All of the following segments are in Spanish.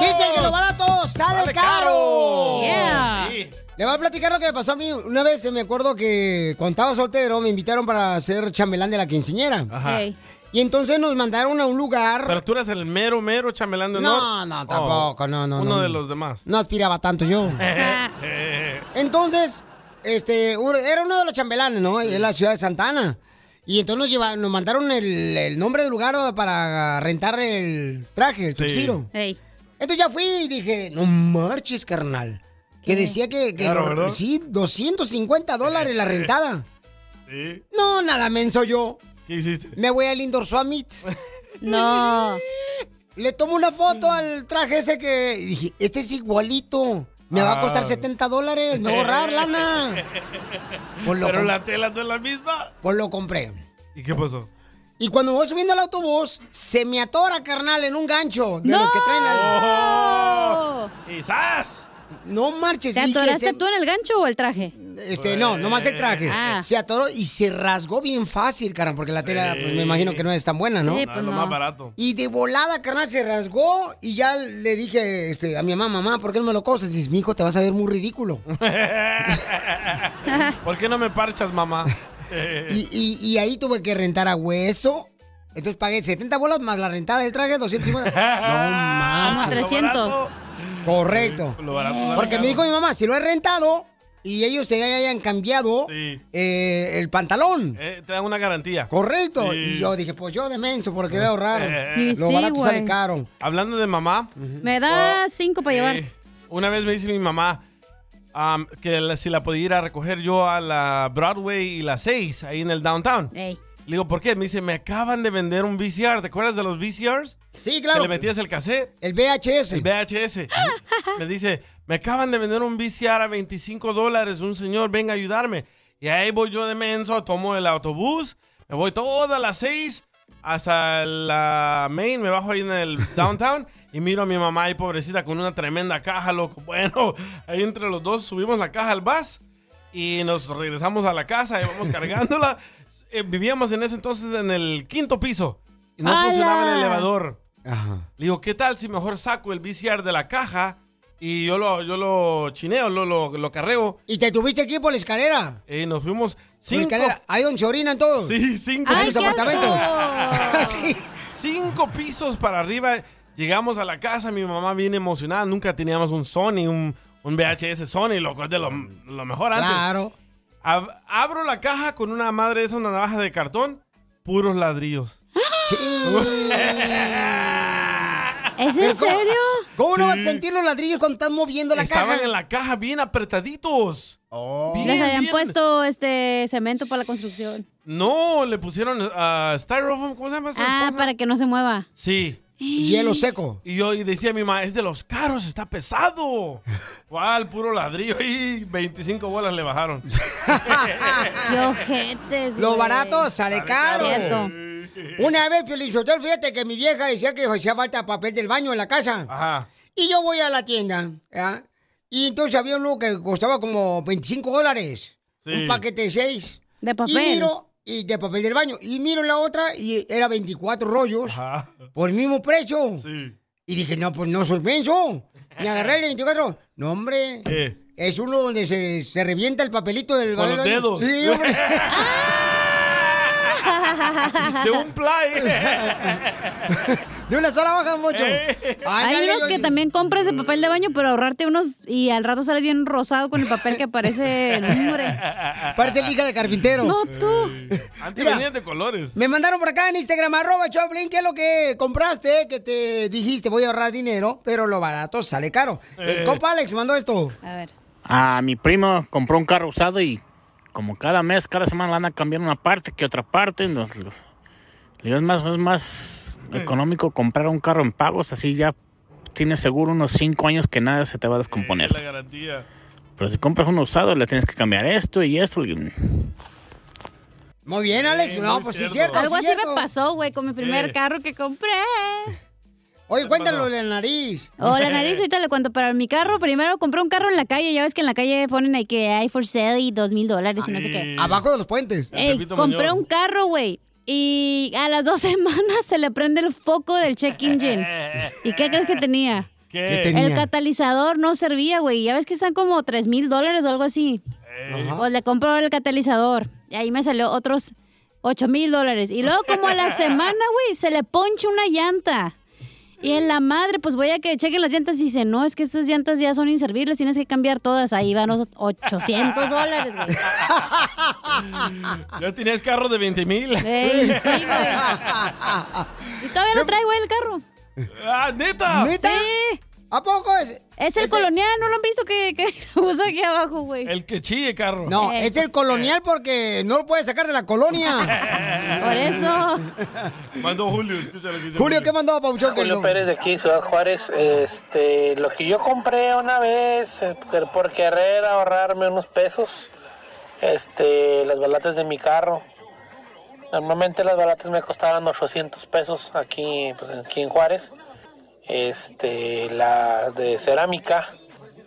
Dice que lo barato sale, Sale caro. Yeah. Sí. Le voy a platicar lo que me pasó a mí. Una vez me acuerdo que cuando estaba soltero me invitaron para ser chambelán de la quinceñera. Ajá. Y entonces nos mandaron a un lugar. Pero tú eres el mero, mero chambelán de No, honor. no, tampoco, no, no, Uno no. de los demás. No aspiraba tanto yo. Entonces, este, era uno de los chambelanes, ¿no? En la ciudad de Santana. Y entonces nos, lleva- nos mandaron el, el nombre del lugar para rentar el traje, el Sí. tuxiro. Entonces ya fui y dije, no marches, carnal. Que decía que, que Claro, lo- sí, 250 dólares la rentada. Sí. No, nada menso yo. ¿Qué hiciste? Me voy al Indoor Summit. No. Le tomo una foto al traje ese que y dije, este es igualito. Me va a costar Ah. 70 dólares. Me voy a ahorrar lana. Pues lo, Pero la tela no es la misma. pues lo compré. ¿Y qué pasó? Y cuando voy subiendo al autobús, se me atora, carnal, en un gancho de los que traen al... ¡Quizás! No marches. ¿Te atoraste se- tú en el gancho o el traje? Este, no, nomás el traje. Ah. Se atoró y se rasgó bien fácil, carnal, porque la tela, pues me imagino que no es tan buena, ¿no? Sí, pues lo no. más barato. Y de volada, carnal, se rasgó y ya le dije este, a mi mamá, mamá, ¿por qué no me lo coses? Dice, mi hijo, te vas a ver muy ridículo. ¿Por qué no me parchas, mamá? y, y- y ahí tuve que rentar a hueso. Entonces pagué 70 bolas más la rentada del traje, 250. No Como marches. 300. Correcto. Lo barato sale Porque me dijo mi mamá, si lo he rentado y ellos se hayan cambiado Sí. eh, el pantalón. Eh, te dan una garantía. Correcto. Sí. Y yo dije, pues yo de menso, porque quería ahorrar. Eh. Lo Sí, barato sale caro. Hablando de mamá, Me da cinco para llevar. una vez me dice mi mamá am, que la- si la podía ir a recoger yo a la Broadway y la 6, ahí en el downtown. Ey. Le digo, ¿por qué? Me dice, me acaban de vender un VCR. ¿Te acuerdas de los VCRs? Sí, Que claro. le metías el cassette. El VHS. El VHS. me dice, me acaban de vender un VCR a 25 dólares. Un señor, venga a ayudarme. Y ahí voy yo de menso, tomo el autobús, me voy todas las seis hasta la main, me bajo ahí en el downtown y miro a mi mamá ahí pobrecita con una tremenda caja, loco. Bueno, ahí entre los dos subimos la caja al bus y nos regresamos a la casa y vamos cargándola. Eh, vivíamos en ese entonces en el quinto piso y no funcionaba el elevador. Ajá. Le digo, ¿qué tal si mejor saco el VCR de la caja y yo lo, yo lo chineo, lo, lo, lo carreo? Y te tuviste aquí por la escalera. Y nos fuimos Por la cinco, escala. Ahí donde se orinan todos. sí, cinco, En ¡Ay, los qué apartamentos. sí. cinco pisos para arriba. Llegamos a la casa, mi mamá bien emocionada. Nunca teníamos un Sony, un, un VHS Sony, loco, es de lo, lo mejor antes. Claro. Ab- abro la caja con una madre de esa, una navaja de cartón, puros ladrillos. Sí. ¿Es en ¿cómo- serio? ¿Cómo no vas a sentir los ladrillos cuando estás moviendo la Estaban caja? en la caja bien apretaditos. Oh. Bien, Les habían bien. puesto este cemento para la construcción. No, le pusieron uh, styrofoam, ¿cómo se llama? Ah, para que no se mueva. Sí. Hielo seco. Y yo y decía a mi mamá, es de los caros, está pesado. ¿Cuál? Puro ladrillo. Y 25 bolas le bajaron. Qué ojetes, Lo güey. barato sale caro. Cierto. Una vez, Piolichotelo, fíjate que mi vieja decía que hacía falta papel del baño en la casa. Ajá. Y yo voy a la tienda, ¿ya? Y entonces había uno que costaba como 25 dólares. Sí. Un paquete de 6. De Y papel. miro, y de papel del baño. Y miro la otra y era 24 rollos Ajá. por el mismo precio. Sí. Y dije, no, pues no soy menso. Me agarré el de 24. No, hombre. ¿Qué? Es uno donde se, se revienta el papelito del Con los dedos. Sí, hombre. De un play. De una sola hoja, mucho. Hay unos que también compras el papel de baño, pero ahorrarte unos y al rato sales bien rosado con el papel que parece el nombre. Parece el hija de carpintero. No, tú. Antes Mira. venían de colores. Me mandaron por acá en Instagram, arroba Choplin, ¿qué es lo que compraste? Que te dijiste, voy a ahorrar dinero, pero lo barato sale caro. El Eh. compa Alex mandó esto. A ver. A mi primo compró un carro usado y como cada mes, cada semana van a cambiar una parte que otra parte. Entonces, es más, es más económico comprar un carro en pagos, así ya tienes seguro unos cinco años que nada se te va a descomponer. La garantía. Pero si compras uno usado, le tienes que cambiar esto y esto. Muy bien, Alex. no, pues sí, es cierto. Algo sí así me pasó, güey, con mi primer Eh. carro que compré. Oye, cuéntalo de la nariz. O la nariz, ahorita le cuento, pero mi carro, primero compré un carro en la calle, ya ves que en la calle ponen ahí que hay for sale y dos mil dólares y no sé qué. Abajo de los puentes. Ey, compré un carro, güey. Y a las dos semanas se le prende el foco del check engine. ¿Y qué crees que tenía? ¿Qué? ¿Qué tenía? El catalizador no servía, güey. Ya ves que están como tres mil dólares o algo así. Pues le compró el catalizador. Y ahí me salió otros ocho mil dólares. Y luego como a la semana, güey, se le poncha una llanta. Y en la madre, pues voy a que chequen las llantas y dice, no, es que estas llantas ya son inservibles, tienes que cambiar todas. Ahí van los 800 dólares, güey. Ya tenías carro de 20 mil. Ey, sí, güey. Y todavía lo traigo el carro. Ah, neta. ¿Neta? Sí. ¿A poco es? Es el ese- colonial, ¿no lo han visto que, que se puso aquí abajo, güey? El que chille carro. No, Eh. es el colonial porque no lo puedes sacar de la colonia. Por eso. Mandó Julio, que dice Julio, ¿qué mandó, Pauchón? Que Julio Pérez de aquí, Ciudad Juárez. Este, lo que yo compré una vez eh, por- por querer ahorrarme unos pesos, este, las balatas de mi carro. Normalmente las balatas me costaban 800 pesos aquí, pues, aquí en Juárez. Este, las de cerámica,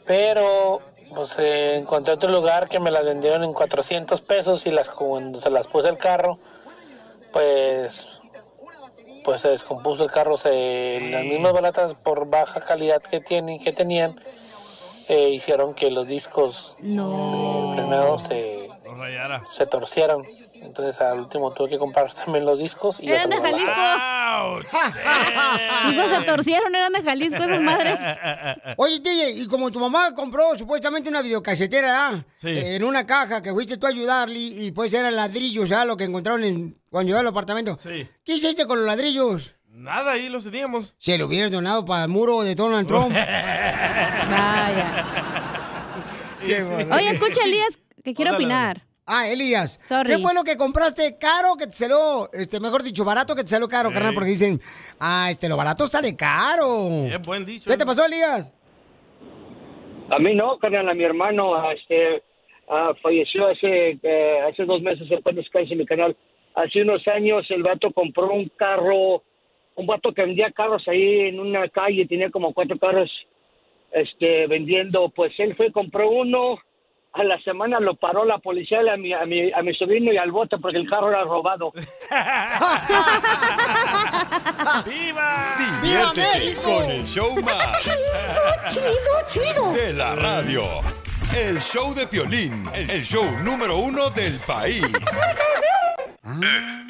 pero pues eh, encontré otro lugar que me las vendieron en 400 pesos y las cuando se las puse al carro, pues pues se descompuso el carro, se, las mismas balatas por baja calidad que tienen, que tenían, eh, hicieron que los discos No. del frenado se, se torcieran. Entonces al último tuve que comprar también los discos y Eran de Jalisco. Digo, se torcieron, eran de Jalisco esas madres. Oye, DJ, y como tu mamá compró supuestamente una videocasetera ¿ah? Sí. Eh, en una caja que fuiste tú a ayudarle y pues eran ladrillos, ¿ah? Lo que encontraron en, cuando llegó al apartamento. Sí. ¿Qué hiciste con los ladrillos? Nada, ahí los teníamos. Se lo hubieras donado para el muro de Donald Trump. Vaya. Qué bueno. Oye, escucha, Elías, que quiero Órale, opinar. Ah, Elías. Sorry. ¿Qué fue lo que compraste caro que te salió, este, mejor dicho, barato que te salió caro, carnal? Porque dicen, ah, este, lo barato sale caro. Es buen dicho. ¿Qué te pasó, Elías? A mí no, carnal, a mi hermano este, ah, falleció hace, eh, hace dos meses, después descanse mi canal. Hace unos años el vato compró un carro, un vato que vendía carros ahí en una calle, tenía como cuatro carros este, vendiendo. Pues él fue, compró uno, a la semana lo paró la policía a mi, a mi, a mi sobrino y al bote porque el carro era robado. ¡Viva! Diviértete con el show más. Chido, chido. De la radio. El show de Piolín, el show número uno del país. Eh,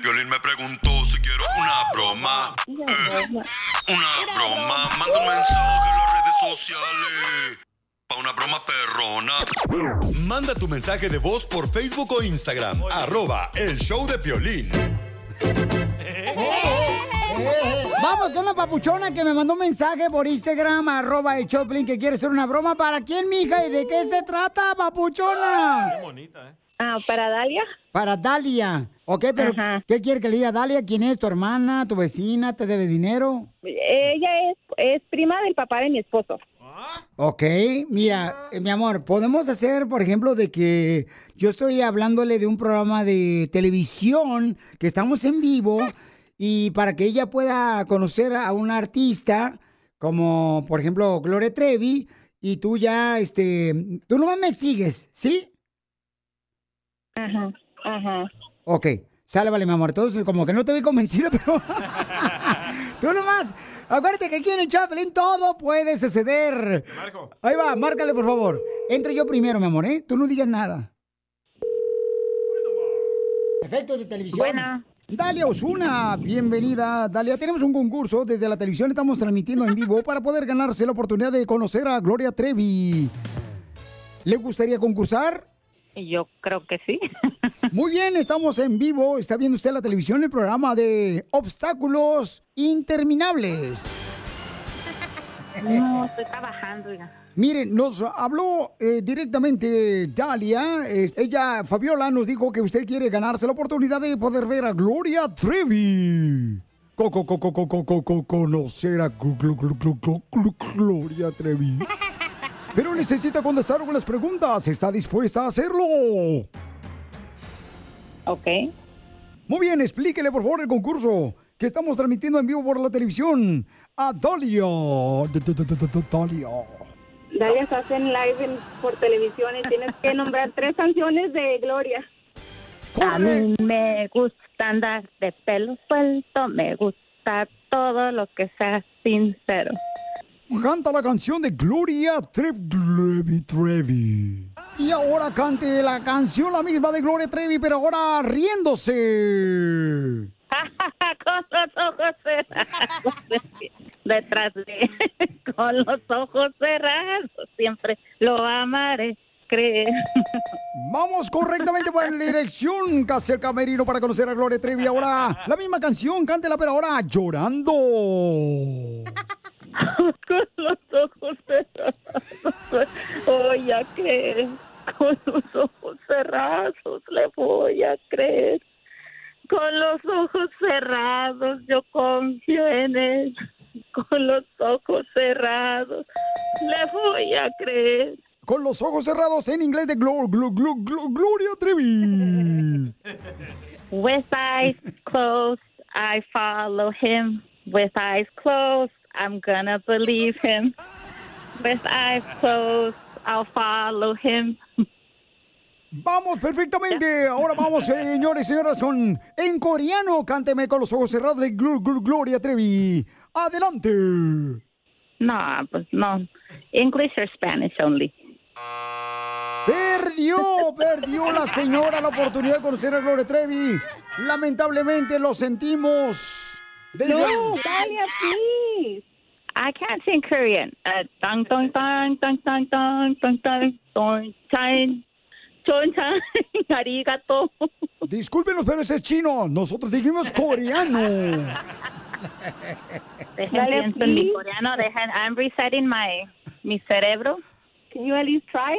Piolín me preguntó si quiero una broma. Eh, una broma. Manda un mensaje a las redes sociales. Pa' una broma perrona. Manda tu mensaje de voz por Facebook o Instagram. Arroba el show de Piolín. Vamos con la papuchona que me mandó un mensaje por Instagram, arroba el Choplin, que quiere hacer una broma. ¿Para quién, mija? ¿Y de qué se trata, papuchona? Qué bonita, ¿eh? Ah, ¿para Dalia? Para Dalia. Ok, pero Ajá. ¿qué quiere que le diga Dalia? ¿Quién es tu hermana, tu vecina? ¿Te debe dinero? Ella es, es prima del papá de mi esposo. Ok, mira, eh, mi amor, podemos hacer, por ejemplo, de que yo estoy hablándole de un programa de televisión que estamos en vivo y para que ella pueda conocer a un artista como, por ejemplo, Gloria Trevi y tú ya, este, tú nomás me sigues, ¿sí? Ajá, ajá. Ok, sale, vale, mi amor. Todos como que no te vi convencido, pero. Tú nomás. Acuérdate que aquí en el Chapelín todo puede suceder. Marco. Ahí va, márcale, por favor. Entro yo primero, mi amor, ¿eh? Tú no digas nada. Efectos de televisión. Buena. Dalia Osuna, bienvenida. Dalia, tenemos un concurso desde la televisión, estamos transmitiendo en vivo para poder ganarse la oportunidad de conocer a Gloria Trevi. ¿Le gustaría concursar? Yo creo que sí. Muy bien, estamos en vivo. Está viendo usted la televisión, el programa de Obstáculos Interminables. No, estoy trabajando ya. Miren, nos habló eh, directamente Dalia. Ella, Fabiola, nos dijo que usted quiere ganarse la oportunidad de poder ver a Gloria Trevi. Co conocer a Gloria Trevi. Pero necesita contestar algunas preguntas. ¿Está dispuesta a hacerlo? Ok. Muy bien, explíquele por favor el concurso que estamos transmitiendo en vivo por la televisión a Dalia. D- d- d- d- d- Dalia. Dalia, estás en live en- por televisión y tienes que nombrar tres canciones de Gloria. A mí me gusta andar de pelo suelto, me gusta todo lo que sea sincero. Canta la canción de Gloria Trevi, Trevi. Y ahora cante la canción la misma de Gloria Trevi, pero ahora riéndose. con los ojos cerrados. Detrás de con los ojos cerrados, siempre lo amaré. Creer. Vamos correctamente para la dirección, casi el camerino para conocer a Gloria Trevi. Ahora la misma canción, cántela, pero ahora llorando. con los ojos cerrados. Voy a creer. Con los ojos cerrados le voy a creer. Con los ojos cerrados yo confío en él. Con los ojos cerrados le voy a creer. Con los ojos cerrados en inglés de Glo- Glo- Glo- Glo- Gloria Trevi. With eyes closed, I follow him. With eyes closed, I'm gonna believe him. With eyes closed, I'll follow him. Vamos perfectamente. Ahora vamos, señores y señoras, con en coreano. Cánteme con los ojos cerrados de Glo- Glo- Gloria Trevi. Adelante. No, pues no. English or Spanish only. Perdió, perdió la señora la oportunidad de conocer a Gloria Trevi. Lamentablemente lo sentimos. Desde- No, Dalia, please. I can't sing Korean. Uh, dong, dong, dong, dong, dong, dong, dong, dong, dong, chan, chon, chan, arigato. Discúlpenos, pero ese es chino. Nosotros dijimos coreano. Dejen pienso en mi coreano. Dejen, I'm resetting my, mi cerebro. Can you at least try?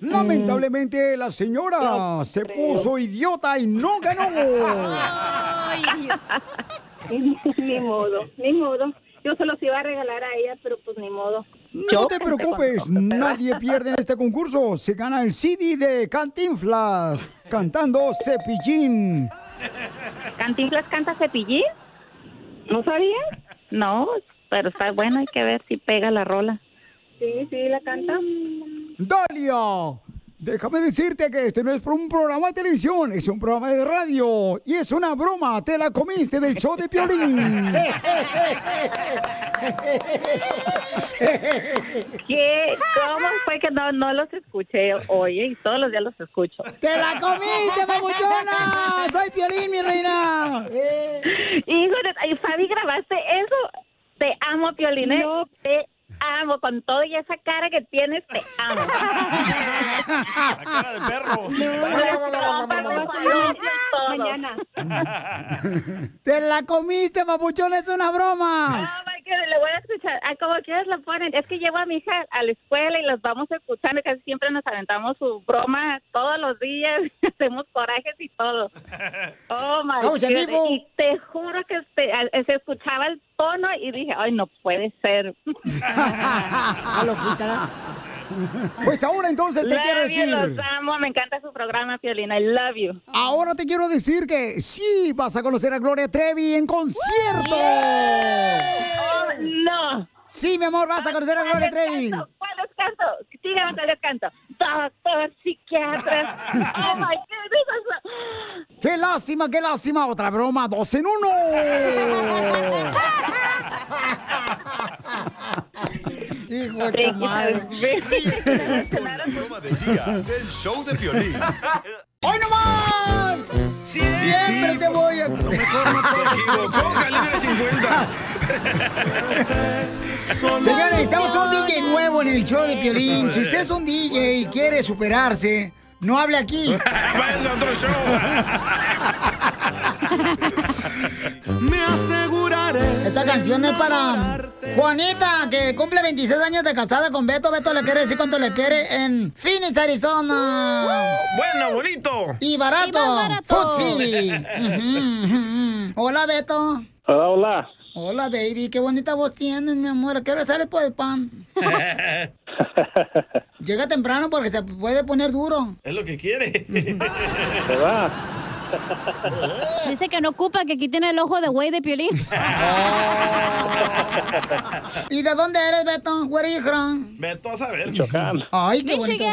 Lamentablemente la señora se puso idiota y no ganó. ni modo, ni modo. Yo se los iba a regalar a ella, pero pues ni modo. No te preocupes, nadie pierde en este concurso. Se gana el CD de Cantinflas cantando Cepillín. ¿Cantinflas canta cepillín? ¿No sabías? No, pero está bueno, hay que ver si pega la rola. Sí, sí, la canta. Dalia, déjame decirte que este no es un programa de televisión, es un programa de radio. Y es una broma, te la comiste del show de Piolín. ¿Qué? ¿Cómo fue que no, no los escuché? Oye, y todos los días los escucho. ¡Te la comiste, papuchona! ¡Soy Piolín, mi reina! Hijo de... Fabi, ¿grabaste eso? Te amo, Piolín, ¿eh? Te amo. Con todo y esa cara que tienes, te amo. La cara de perro. Mañana. ¡Te la comiste, papuchona! ¡Es una broma! God, le voy a escuchar. Ah, como quieras lo ponen. Es que llevo a mi hija a la escuela y los vamos escuchando. Casi siempre nos aventamos su broma todos los días. Hacemos corajes y todo. Oh my Vamos God. Y te juro que este, a- se escuchaba el tono y dije, ay, no puede ser. Loquita. Pues ahora entonces te Love quiero you, decir. Los amo, me encanta su programa, Piolina. I love you. Ahora te quiero decir que sí vas a conocer a Gloria Trevi en concierto. Oh, no. Sí, mi amor, vas a conocer a Gloria Trevi. ¿Cuál les canto? Dígame cuál les canto. Doctor, psiquiatra. Oh my goodness. ¡Qué lástima, qué lástima! Otra broma, dos en uno. Hijo de madre. Broma del día del show de Piolín. ¡Hoy nomás! Si de Siempre te voy a... equivocó, calibre 50. Señores, necesitamos un DJ nuevo en el show de Piolín. Si usted es un DJ y quiere superarse, no hable aquí. Váyanse a otro show. Me aseguraré. Esta canción es para Juanita, que cumple 26 años de casada con Beto. Beto le quiere decir cuánto le quiere en Phoenix, Arizona. Bueno, bonito. Y barato. Y barato. Food City. Hola, Beto. Hola, hola. Hola, baby. Qué bonita voz tienes, mi amor. ¿A qué hora sale por el pan? Llega temprano porque se puede poner duro. Es lo que quiere. Se va. Dice que no ocupa, que aquí tiene el ojo de güey de piolín. ¿Y de dónde eres, Beto? Where are you from? Beto a saber. Michoacán. Ay, qué bonito.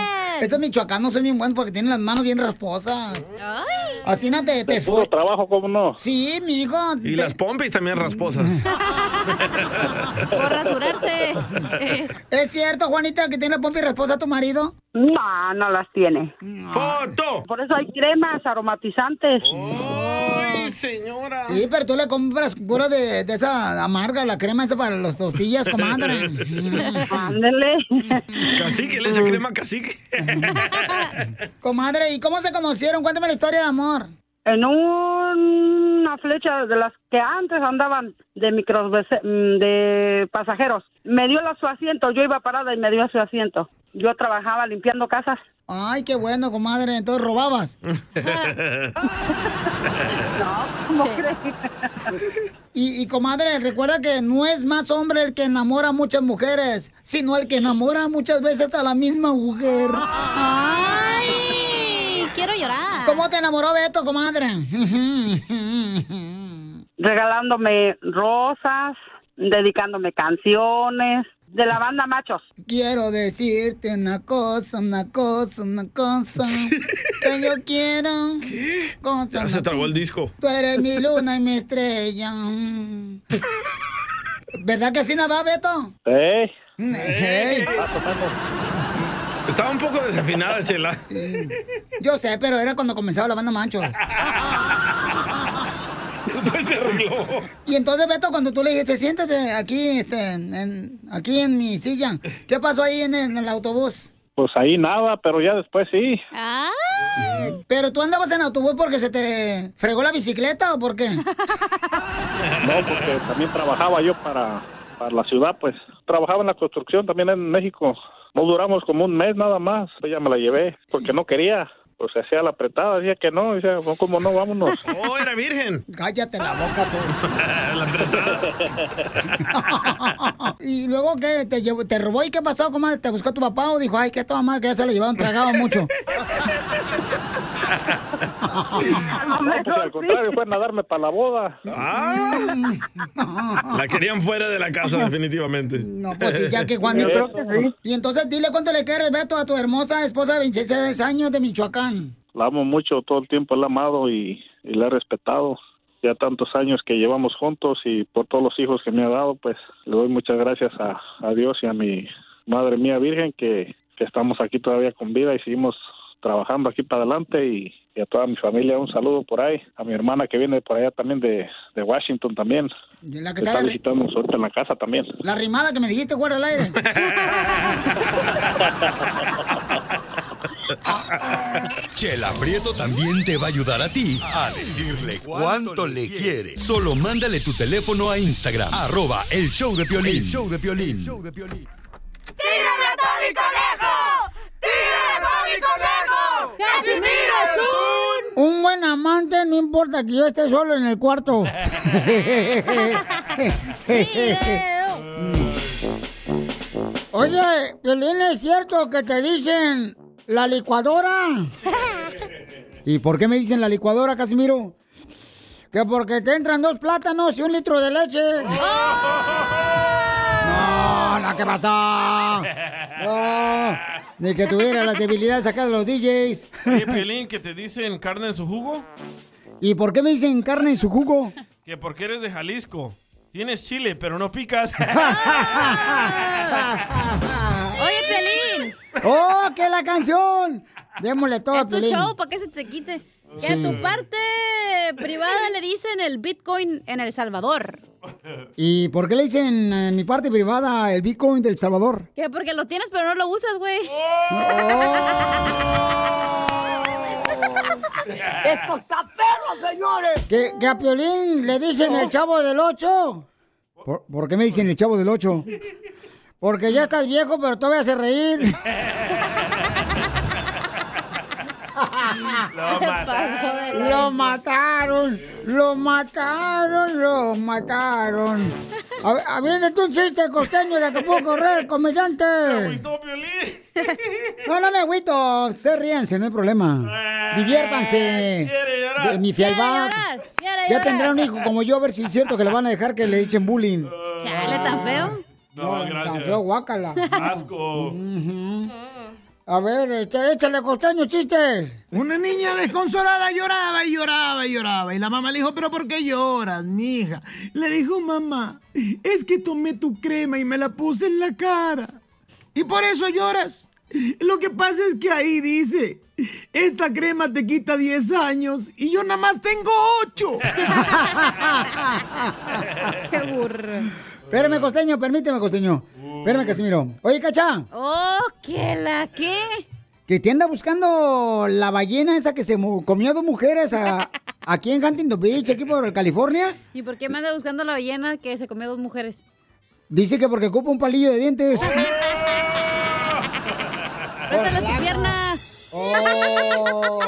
Estos michoacanos son bien buenos porque tienen las manos bien rasposas. Así no te, te De puro trabajo, ¿cómo no? Sí, mi hijo. Y las pompis también rasposas. Por rasurarse. ¿Es cierto, Juanita, que tiene la pompa y rasposa tu marido? No, no las tiene. ¡Foto! Por eso hay cremas aromatizantes. ¡Ay, señora! Sí, pero tú le compras pura de, de esa amarga, la crema esa para las tortillas, comadre. Ándele. Cacique, le echa crema cacique. comadre, ¿y cómo se conocieron? Cuéntame la historia de amor. En una flecha de las que antes andaban de micros de pasajeros. Me dio la- su asiento, yo iba parada y me dio su asiento. Yo trabajaba limpiando casas. Ay, qué bueno, comadre. Entonces robabas. ¿Cómo Sí. crees? Y, y, comadre, recuerda que no es más hombre el que enamora a muchas mujeres, sino el que enamora muchas veces a la misma mujer. Ay, quiero llorar. ¿Cómo te enamoró Beto, comadre? Regalándome rosas, dedicándome canciones de la banda Machos. Quiero decirte una cosa, una cosa, una cosa. Que yo quiero. Cosa, Ya se tragó el disco. Tú eres mi luna y mi estrella. ¿Verdad que así no va, Beto? ¿Eh? Sí. Estaba un poco desafinada, Chela. Yo sé, pero era cuando comenzaba la banda Mancho. Después se arregló. Y entonces, Beto, cuando tú le dijiste, siéntate aquí, este, en, aquí en mi silla, ¿qué pasó ahí en, el- en el autobús? Pues ahí nada, pero ya después sí. ¿Pero tú andabas en autobús porque se te fregó la bicicleta o por qué? No, porque también trabajaba yo para, para la ciudad, pues. Trabajaba en la construcción también en México. No duramos como un mes nada más. Ya me la llevé porque no quería. Pues se hacía la apretada, decía que no. Decía, "No, ¿cómo no? Vámonos. Oh, era virgen. Cállate la boca tú. La apretada. ¿Y luego qué? ¿Te, llevó- te robó y qué pasó, comadre? ¿Te buscó tu papá o dijo, ay, qué toma madre, que ya se la llevaron, tragaba mucho? No, pues al contrario, fueron a darme para la boda. Ah. La querían fuera de la casa, definitivamente. No, pues sí, ya que Juanito. Y entonces dile cuánto le quieres, Beto, a tu hermosa esposa de 26 años de Michoacán. La amo mucho, todo el tiempo la he amado y, y la he respetado. Ya tantos años que llevamos juntos y por todos los hijos que me ha dado, pues le doy muchas gracias a, a Dios y a mi madre mía virgen que, que estamos aquí todavía con vida y seguimos trabajando aquí para adelante y, y a toda mi familia un saludo por ahí, a mi hermana que viene por allá también de, de Washington también, Y La que está está visitándonos ahorita en la casa también. La rimada que me dijiste fuera del aire. Chela Prieto también te va a ayudar a ti a decirle cuánto le quiere. Solo mándale tu teléfono a Instagram, arroba el show de Piolín. El show de Piolín. ¡Tírame a Tony Conejo! ¡Tírame a Tony Conejo! ¡Casimiro es un... Un buen amante, no importa que yo esté solo en el cuarto. Oye, Piolín, ¿es cierto que te dicen la licuadora? ¿Y por qué me dicen la licuadora, Casimiro? Que porque te entran dos plátanos y un litro de leche. No, no, ¿qué pasó? No, ni que tuviera las debilidades acá de los DJs. Oye, Piolín, que te dicen carne en su jugo, ¿Y por qué me dicen carne en su jugo? que porque eres de Jalisco. Tienes chile, pero no picas. Oye. ¡Oh, que la canción! Démosle todo, Es tu Piolín. show, para que se te quite. Que a tu parte privada le dicen el Bitcoin en El Salvador. ¿Y por qué le dicen en mi parte privada el Bitcoin del Salvador? Que porque lo tienes pero no lo usas, güey. ¡Esto está perro, señores! ¿Que, que a Piolín le dicen el chavo del 8? ¿Por, por qué me dicen el chavo del 8? Porque ya estás viejo, pero todavía hace reír. Lo mataron, lo mataron, lo mataron. A- Aviéntate un chiste costeño de Acapulco correr, comediante. No, no me agüito. Se ríanse, no hay problema. Diviértanse. De mi fialbá. Ya tendrá un hijo como yo, a ver si es cierto que le van a dejar que le echen bullying. Chale, tan feo. No, gracias. feo, guácala. Asco. A ver, este, échale costeño chistes. Una niña desconsolada lloraba y lloraba y lloraba. Y la mamá le dijo, ¿pero por qué lloras, mija? Le dijo, mamá, es que tomé tu crema y me la puse en la cara. Y por eso lloras. Lo que pasa es que ahí dice, esta crema te quita 10 años y yo nada más tengo 8. Qué burro. Espérame, costeño, permíteme, costeño. Espérame, Casimiro. Oye, Cacha. Oh, ¿qué la qué? Que te anda buscando la ballena esa que se comió a dos mujeres a- aquí en Huntington Beach, aquí por California. ¿Y por qué me anda buscando la ballena que se comió dos mujeres? Dice que porque ocupa un palillo de dientes. Préstale tu pierna. Oh.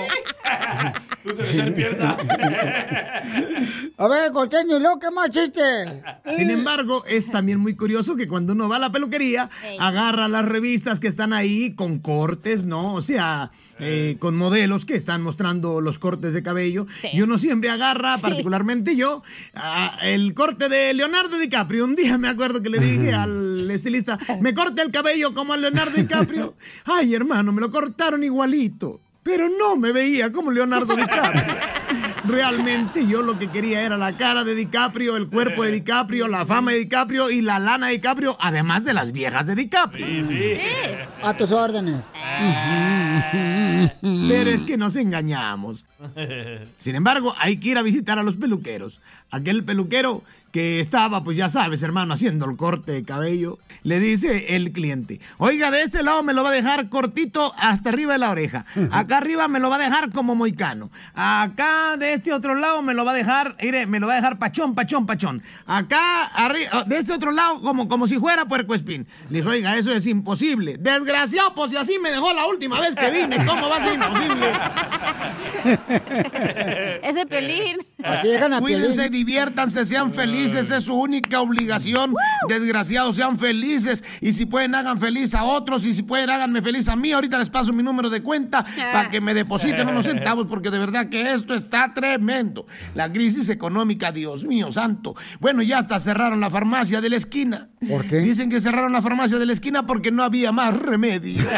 Tu tercer pierna. A ver, costeño, ¿y luego qué más chiste? Sin embargo, es también muy curioso que cuando uno va a la peluquería, agarra las revistas que están ahí con cortes, ¿no? O sea, eh, con modelos que están mostrando los cortes de cabello. Y uno siempre agarra, particularmente yo, a- el corte de Leonardo DiCaprio. Un día me acuerdo que le dije al estilista, me corte el cabello como a Leonardo DiCaprio. Ay, hermano, me lo cortaron igualito. Pero no me veía como Leonardo DiCaprio. Realmente yo lo que quería era la cara de DiCaprio, el cuerpo de DiCaprio, la fama de DiCaprio y la lana de DiCaprio, además de las viejas de DiCaprio. A tus órdenes. Pero es que nos engañamos. Sin embargo, hay que ir a visitar a los peluqueros. Aquel peluquero que estaba, pues ya sabes, hermano, haciendo el corte de cabello, le dice el cliente, oiga, de este lado me lo va a dejar cortito hasta arriba de la oreja. Acá arriba me lo va a dejar como moicano. Acá de este otro lado me lo va a dejar, mire, me lo va a dejar pachón, pachón, pachón. Acá arriba, de este otro lado como, como si fuera puercoespín. Le dijo, oiga, eso es imposible. Desgraciado, pues si así me dejó la última vez que vine, ¿cómo va a ser imposible? Ese pelín. Cuídense, diviértanse, sean felices, es su única obligación. Desgraciados, sean felices. Y si pueden, hagan feliz a otros. Y si pueden, háganme feliz a mí. Ahorita les paso mi número de cuenta para que me depositen unos centavos, porque de verdad que esto está tremendo. La crisis económica, Dios mío, santo. Bueno, ya hasta cerraron la farmacia de la esquina. ¿Por qué? Dicen que cerraron la farmacia de la esquina porque no había más remedio.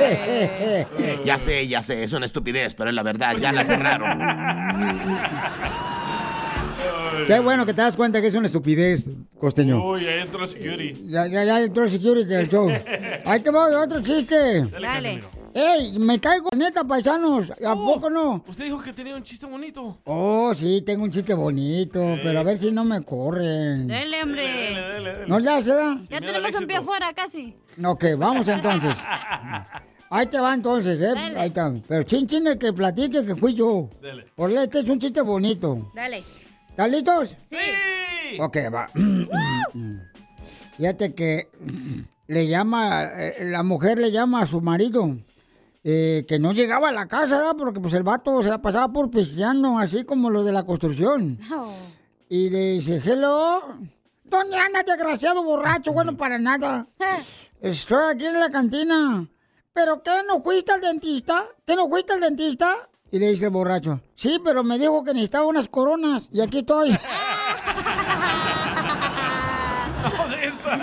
Ya sé, ya sé, es una estupidez, pero es la verdad, ya la cerraron. Qué bueno que te das cuenta que es una estupidez, costeño. Uy, ahí entró security. Ya, ya, ya entró el security del show. Ahí te voy, otro chiste. Dale. Ey, me caigo, neta, paisanos. ¿A poco no? Usted dijo que tenía un chiste bonito. Oh, sí, tengo un chiste bonito, pero a ver si no me corren. Dele, hombre. ¿No le hace, da? Ya tenemos un pie afuera casi. Ok, vamos entonces. Ahí te va entonces, ¿eh? Dale. Ahí está. Pero chin, chin, el que platique que fui yo. Dale. Por este es un chiste bonito. Dale. ¿Están listos? Sí. Ok, va. Fíjate que le llama, eh, la mujer le llama a su marido eh, que no llegaba a la casa, ¿verdad? Porque pues el vato se la pasaba por pisteando, así como lo de la construcción. Y le dice, hello, ¿dónde andas, desgraciado borracho? Bueno, para nada. Estoy aquí en la cantina. ¿Pero qué? ¿No fuiste al dentista? ¿Qué no fuiste al dentista? Y le dice el borracho, sí, pero me dijo que necesitaba unas coronas y aquí estoy. No, esa.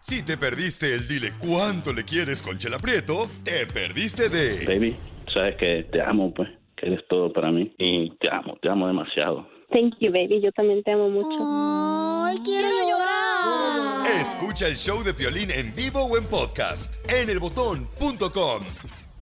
Si te perdiste el dile cuánto le quieres con Chela Prieto, te perdiste de... Baby, sabes que te amo, pues, que eres todo para mí. Y te amo, te amo demasiado. Thank you, baby. Yo también te amo mucho. Ay, quiero llorar. Escucha el show de Piolín en vivo o en podcast en elbotón.com.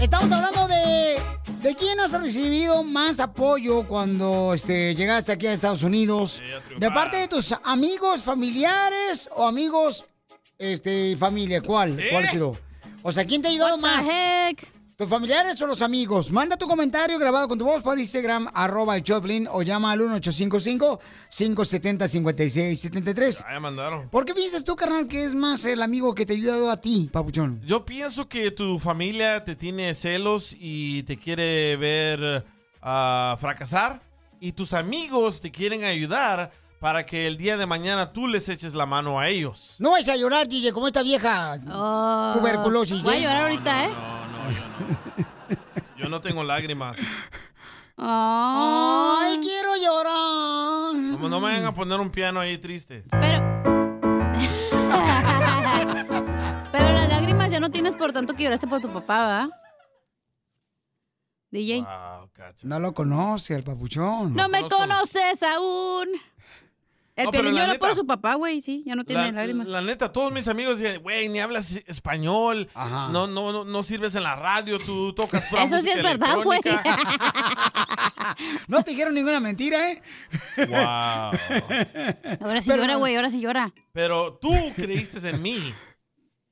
Estamos hablando de, de quién has recibido más apoyo cuando este, llegaste aquí a Estados Unidos. De parte de tus amigos, familiares o amigos, este, familia. ¿Cuál? ¿Cuál ha sido? O sea, ¿quién te ha ayudado más? ¿Tus familiares o los amigos? Manda tu comentario grabado con tu voz por Instagram, arroba el Choplin, o llama al 1855-570-5673. Ya mandaron. ¿Por qué piensas tú, carnal, que es más el amigo que te ha ayudado a ti, papuchón? Yo pienso que tu familia te tiene celos y te quiere ver ah, fracasar y tus amigos te quieren ayudar para que el día de mañana tú les eches la mano a ellos. No vais a llorar, DJ, como esta vieja tuberculosis. Voy a ¿eh? llorar ahorita, ¿eh? Yo no tengo lágrimas. Ay, quiero llorar. Como no me vayan a poner un piano ahí triste. Pero las lágrimas ya no tienes por tanto que lloraste por tu papá, ¿va? DJ. No lo conoce, el papuchón. No me conoces aún. El No, Piolín llora por su papá, güey, sí, ya no tiene La, lágrimas. la neta, todos mis amigos dicen, güey, ni hablas español, no, no, no, no sirves en la radio, tú tocas pura Eso sí es verdad, güey. electrónica". No te dijeron ninguna mentira, ¿eh? Wow. Ahora sí Pero- llora, güey, ahora sí llora. Pero tú creíste en mí.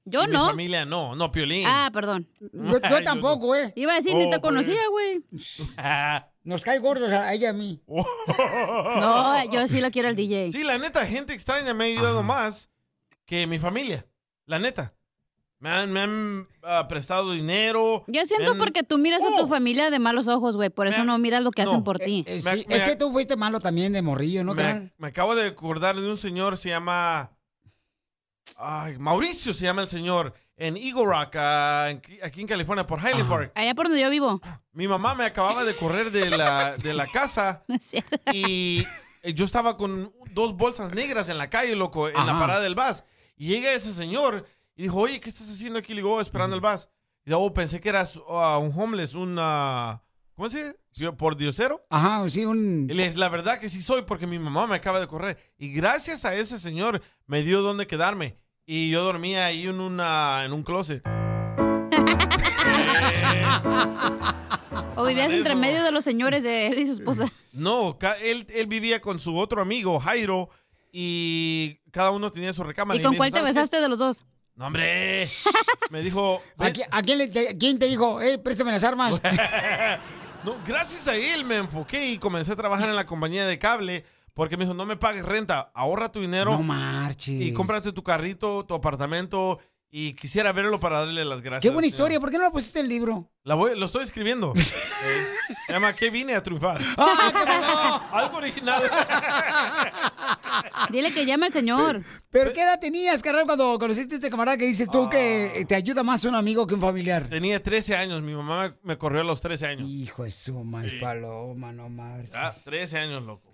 Yo no. Mi familia no, no, Piolín. Ah, perdón. Yo, yo tampoco, ¿eh? Iba a decir, ni te Oh, conocía, güey. Nos cae gordos a ella y a mí. No, yo sí lo quiero al DJ. Sí, la neta, gente extraña me ha ayudado más que mi familia. La neta. Me han, me han, ah, prestado dinero. Yo siento han- porque tú miras a tu familia de malos ojos, güey. Por eso no miras lo que hacen por ti. Eh, sí, es que tú fuiste malo también de morrillo, ¿no, me, me acabo de acordar de un señor, se llama. Ay, Mauricio se llama el señor. En Eagle Rock, ah, en- aquí en California, por Highland Park. Allá por donde yo vivo. Mi mamá me acababa de correr de la, de la casa. y yo estaba con dos bolsas negras en la calle, loco, en la Ajá. parada del bus. Y llega ese señor y dijo, oye, ¿qué estás haciendo aquí? Le digo, "Oh, esperando el bus. Y dice, oh, pensé que eras ah, un homeless, un... ¿Cómo se dice? ¿Por diosero? Ajá, sí, un... Y le dije, la verdad que sí soy porque mi mamá me acaba de correr. Y gracias a ese señor me dio donde quedarme. Y yo dormía ahí en, una, en un closet. O vivías entre eso. medio de los señores de él y su esposa. No, él, él vivía con su otro amigo, Jairo, y cada uno tenía su recámara. ¿Y con cuál dijo, te "¿Sabes qué? besaste de los dos? No, hombre. Me dijo. ¿A, qui- a quién, le- te, quién te dijo, eh, préstame las armas? No, gracias a él me enfoqué y comencé a trabajar en la compañía de cable. Porque me dijo, no me pagues renta, ahorra tu dinero. No marches. Y cómprate tu carrito, tu apartamento. Y quisiera verlo para darle las gracias. Qué buena historia, señor. ¿por qué no la pusiste en el libro? La voy- lo estoy escribiendo. Eh, se llama ¿Qué vine a triunfar? ¡Ah, qué pasó! Algo original. Dile que llame al señor. ¿Pero qué edad tenías, carnal, cuando conociste a este camarada que dices tú Ah. que te ayuda más un amigo que un familiar? Tenía 13 años. Mi mamá me, me corrió a los 13 años. Hijo de su más paloma, no marches. Ah, 13 años, loco.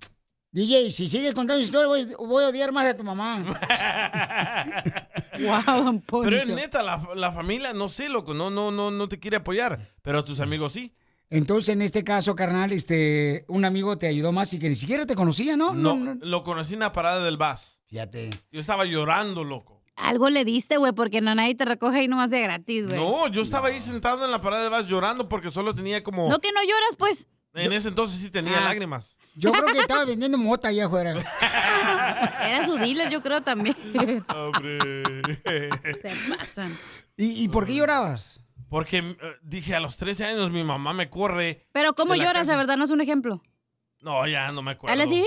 DJ, si sigues contando historia, voy, voy a odiar más a tu mamá. wow, don Pero es neta, la, la familia, no sé, loco, no, no, no, no te quiere apoyar. Pero tus amigos sí. Entonces, en este caso, carnal, este, un amigo te ayudó más y que ni siquiera te conocía, ¿no? No, lo conocí en la parada del bus. Fíjate. Yo estaba llorando, loco. Algo le diste, güey, porque no nadie te recoge ahí nomás de gratis, güey. No, yo estaba ahí sentado en la parada de bus llorando porque solo tenía como... No, que no lloras, pues. En ese entonces sí tenía Ah. lágrimas. Yo creo que estaba vendiendo mota allá afuera. Era su dealer, yo creo también. Se pasan. ¿Y, y por qué llorabas? Porque eh, dije, a los 13 años mi mamá me corre. Pero ¿cómo de la lloras? casa. La verdad, no es un ejemplo. No, ya no me acuerdo. Dale así,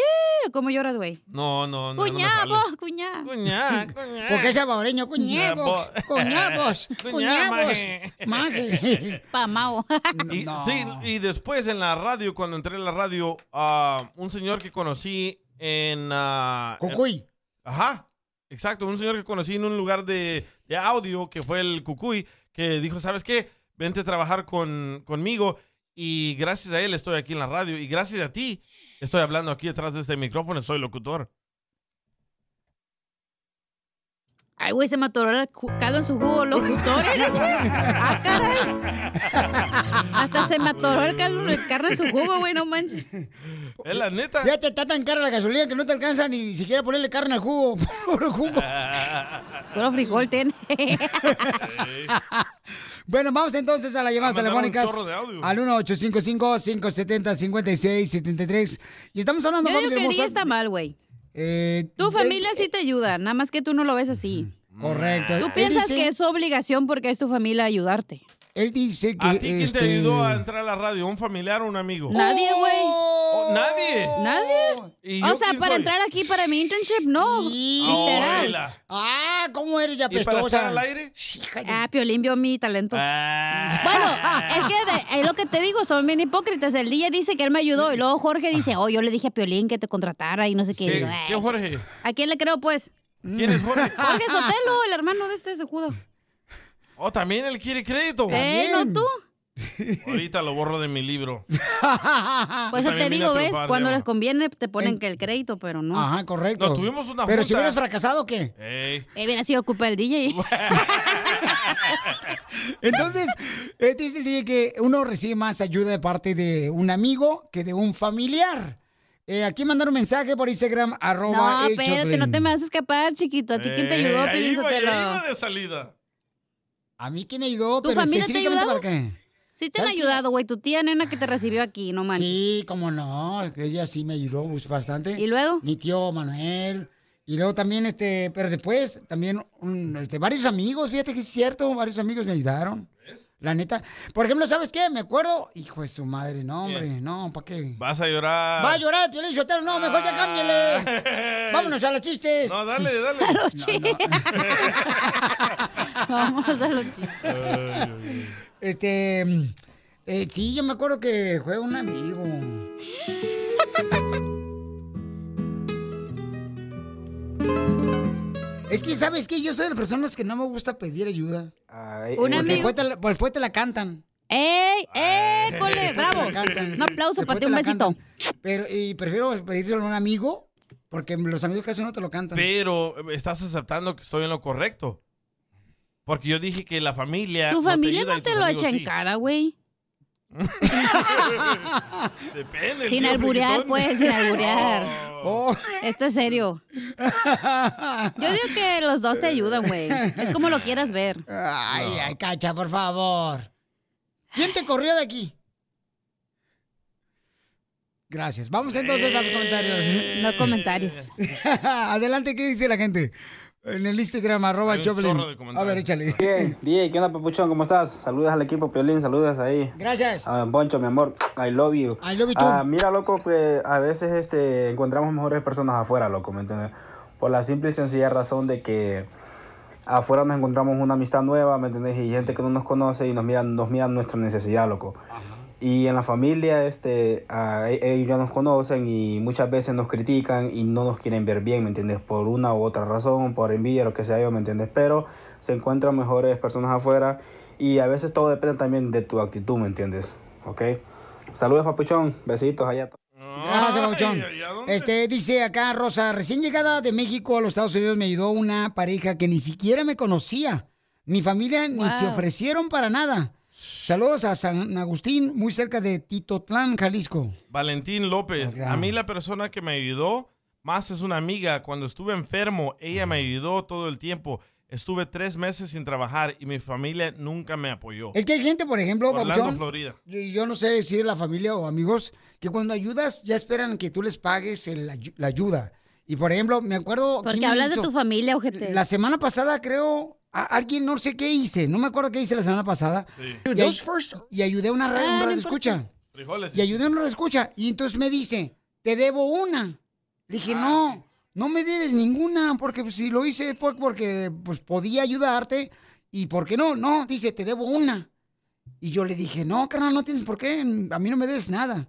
¿cómo lloras, güey? No, no, no. no me Cuñado, sale. cuñado. Cuñá, Porque es salvadoreño, cuñavos, cuñavos, cuñavos. Maje. Pamao. Y, Sí, y después en la radio, cuando entré en la radio, ah, un señor que conocí en... ah, Cucuy. Ajá, exacto, un señor que conocí en un lugar de, de audio, que fue el Cucuy, que dijo, ¿sabes qué? Vente a trabajar con, conmigo y gracias a él estoy aquí en la radio y gracias a ti estoy hablando aquí detrás de este micrófono, soy locutor. Ay, güey, se me atoró el ju- caldo en su jugo, locutor. eres. Ah, caray. Hasta se me atoró el caldo de carne en su jugo, güey, no manches. Es la neta. Fíjate, está tan cara la gasolina que no te alcanza ni siquiera ponerle carne al jugo. Puro jugo. Puro frijol tiene. Bueno, vamos entonces a las llamadas Ah, telefónicas chorro de audio. al 1855-570-5673. Y estamos hablando, Yo digo que el día hermosa, está mal, güey. Eh, Tu eh, familia sí te ayuda, nada más que tú no lo ves así. Correcto. Tú piensas dice- que es su obligación porque es tu familia ayudarte. Él dice que... ¿A ti quién este, te ayudó a entrar a la radio? ¿Un familiar o un amigo? Nadie, güey. Oh, ¿Nadie? Nadie. ¿Y O sea, para soy? entrar aquí para mi internship, no. Literal. Ah, ¿cómo eres ya ¿Y para pestosa? estar al aire? Ah, Piolín vio mi talento. Ah. Bueno, es que de- es lo que te digo, son bien hipócritas. El DJ dice que él me ayudó y luego Jorge dice, oh, yo le dije a Piolín que te contratara y no sé qué. Sí. Digo, "Eh". ¿Qué Jorge? ¿A quién le creo, pues? ¿Quién es Jorge? Jorge Sotelo, el hermano de este sejudo. Oh, también él quiere crédito. Eh, no tú. Ahorita lo borro de mi libro. Pues eso te digo, ¿ves? triunfar, Cuando les conviene te ponen que el crédito, pero no. Ajá, correcto. No, tuvimos una Pero si hubieras fracasado, ¿qué? Ey. Eh, hubiera sido culpa del DJ. Entonces, eh, dice el DJ que uno recibe más ayuda de parte de un amigo que de un familiar. Eh, aquí mandar un mensaje por Instagram, arroba No, espérate, no te me vas a escapar, chiquito. ¿A ti quién te ayudó, iba de salida. A mí quién me ayudó, ¿Tu pero familia te ayudado? para qué. Sí te han ayudado, güey. Tu tía nena que te recibió aquí, no manches. Sí, cómo no, ella sí me ayudó bastante. ¿Y luego? Mi tío Manuel. Y luego también, este, pero después, también un, este, varios amigos, fíjate que es cierto, varios amigos me ayudaron. La neta. Por ejemplo, ¿sabes qué? Me acuerdo, hijo de su madre, no, hombre, no, ¿para qué? Vas a llorar. Va a llorar, Piolín Sotelo, no, mejor ya cámbiale. Vámonos a los chistes. No, dale, dale. A los chistes. Vamos a los chistes. Este, eh, sí, yo me acuerdo que fue un amigo. Es que, ¿sabes qué? Yo soy de las personas que no me gusta pedir ayuda. Un Porque amigo. después te, la, pues después te la cantan. ¡Ey! ¡Ey! ¡Cole! ¡Bravo! Un aplauso Después para ti, un besito. cantan. Pero, y prefiero pedírselo a un amigo, porque los amigos casi no te lo cantan. Pero eh, estás aceptando que estoy en lo correcto. Porque yo dije que la familia. Tu no familia ayuda no te lo echa en sí. cara, güey. Depende. Sin alburear, pues, sin alburear. Oh. Esto es serio. Yo digo que los dos te ayudan, güey. Es como lo quieras ver. Ay, ay, cacha, por favor. ¿Quién te corrió de aquí? Gracias. Vamos entonces a los comentarios. No comentarios. Adelante, ¿qué dice la gente? En el Instagram, arroba Choplin. A ver, échale. Bien, DJ, ¿qué onda, papuchón? ¿Cómo estás? Saludos al equipo Piolín, saludos ahí. Gracias. Boncho, mi amor, I love you. I love you too. Ah, mira, loco, que a veces este, encontramos mejores personas afuera, loco, ¿me entiendes? Por la simple y sencilla razón de que afuera nos encontramos una amistad nueva, ¿me entiendes? Y gente que no nos conoce y nos miran, nos miran nuestra necesidad, loco. Y en la familia, este, e- ellos ya nos conocen y muchas veces nos critican y no nos quieren ver bien, ¿me entiendes? Por una u otra razón, por envidia, lo que sea yo, ¿me entiendes? Pero se encuentran mejores personas afuera y a veces todo depende también de tu actitud, ¿me entiendes? ¿Ok? Saludos, papuchón. Besitos allá. Gracias, Pauchón. Este, dice acá Rosa, recién llegada de México a los Estados Unidos me ayudó una pareja que ni siquiera me conocía. Mi familia ni se Wow. ofrecieron para nada. Saludos a San Agustín, muy cerca de Titotlán, Jalisco. Valentín López. A mí la persona que me ayudó más es una amiga. Cuando estuve enfermo, ella me ayudó todo el tiempo. Estuve tres meses sin trabajar y mi familia nunca me apoyó. Es que hay gente, por ejemplo, Orlando, Papuchón, Florida. y yo no sé si es la familia o amigos, que cuando ayudas ya esperan que tú les pagues el la ayuda. Y por ejemplo, me acuerdo... Porque ¿quién me hablas de tu familia, ojete. La semana pasada creo, a- alguien no sé qué hice, no me acuerdo qué hice la semana pasada. Y, ay- y ayudé a una, ra- Ah, un no radio escucha. Frijoles. Y ayudé a una radio escucha. Y entonces me dice, te debo una. Le dije, no, no me debes ninguna, porque pues, si lo hice fue porque pues, podía ayudarte. ¿Y por qué no? No, dice, te debo una. Y yo le dije, no, carnal, no tienes por qué, a mí no me debes nada.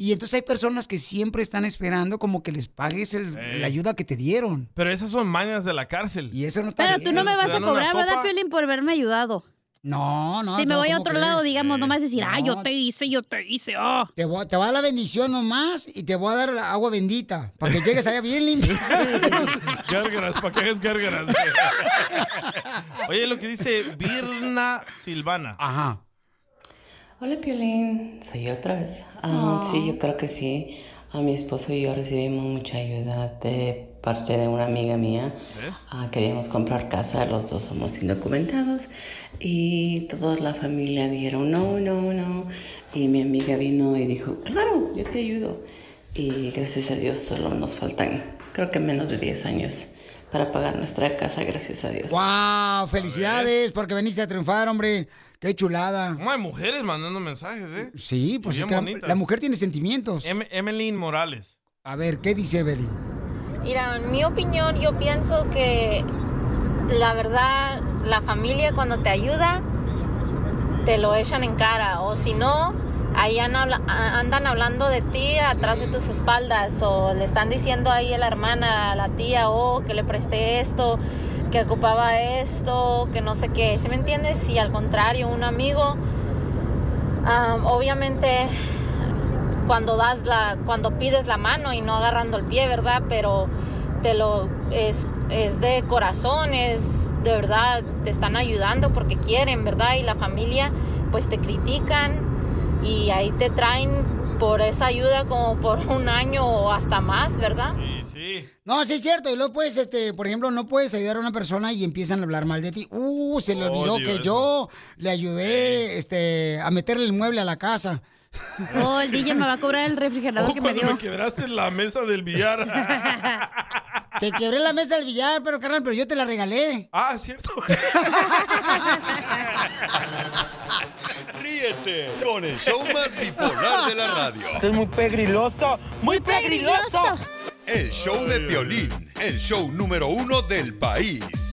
Y entonces hay personas que siempre están esperando como que les pagues el- la ayuda que te dieron. Pero esas son mañas de la cárcel. Y eso no está Pero bien. tú no me vas a cobrar, ¿verdad. Piolín, por haberme ayudado? No, no. si me no, voy a ¿cómo otro crees? lado, digamos, no me vas a decir, ah, yo No. te hice, yo te hice, oh. Te voy, te voy a dar la bendición nomás y te voy a dar la agua bendita para que llegues allá bien limpio. Gárgaras, ¿para qué es gárgaras? Oye, lo que dice Virna Silvana. Ajá. Hola Piolín, soy yo otra vez. Ah, Oh. Sí, yo creo que sí. A mi esposo y yo recibimos mucha ayuda de parte de una amiga mía. Ah, queríamos comprar casa, los dos somos indocumentados y toda la familia dijeron no, no, no. Y mi amiga vino y dijo, claro, yo te ayudo. Y gracias a Dios solo nos faltan, creo que menos de 10 años para pagar nuestra casa, gracias a Dios. ¡Wow! Felicidades porque veniste a triunfar, hombre. Qué chulada. ¿Cómo hay mujeres mandando mensajes, eh? Sí, pues es que la mujer tiene sentimientos. Em- Emeline Morales. A ver, ¿qué dice Evelyn? Mira, en mi opinión, yo pienso que la verdad, la familia cuando te ayuda, te lo echan en cara. O si no, ahí andan hablando de ti atrás de tus espaldas. O le están diciendo ahí a la hermana, a la tía, oh, que le presté esto, que ocupaba esto, que no sé qué. ¿Sí me entiendes? Y al contrario, un amigo, ah, obviamente cuando das la cuando pides la mano y no agarrando el pie verdad pero te lo es es de corazón es de verdad te están ayudando porque quieren verdad y la familia pues te critican y ahí te traen por esa ayuda como por un año o hasta más verdad No, sí es cierto. Y luego puedes, este, por ejemplo, no puedes ayudar a una persona y empiezan a hablar mal de ti. Uh, se le olvidó Odio que eso. yo le ayudé, este, a meterle el mueble a la casa. Oh, el DJ me va a cobrar el refrigerador Oh, que me cuando dio. me quebraste en la mesa del billar. Te quebré la mesa del billar, pero carnal, pero yo te la regalé. ah, cierto. Ríete con el show más bipolar de la radio. Esto es muy pegriloso, muy pegriloso. El show de Piolín, el show número uno del país.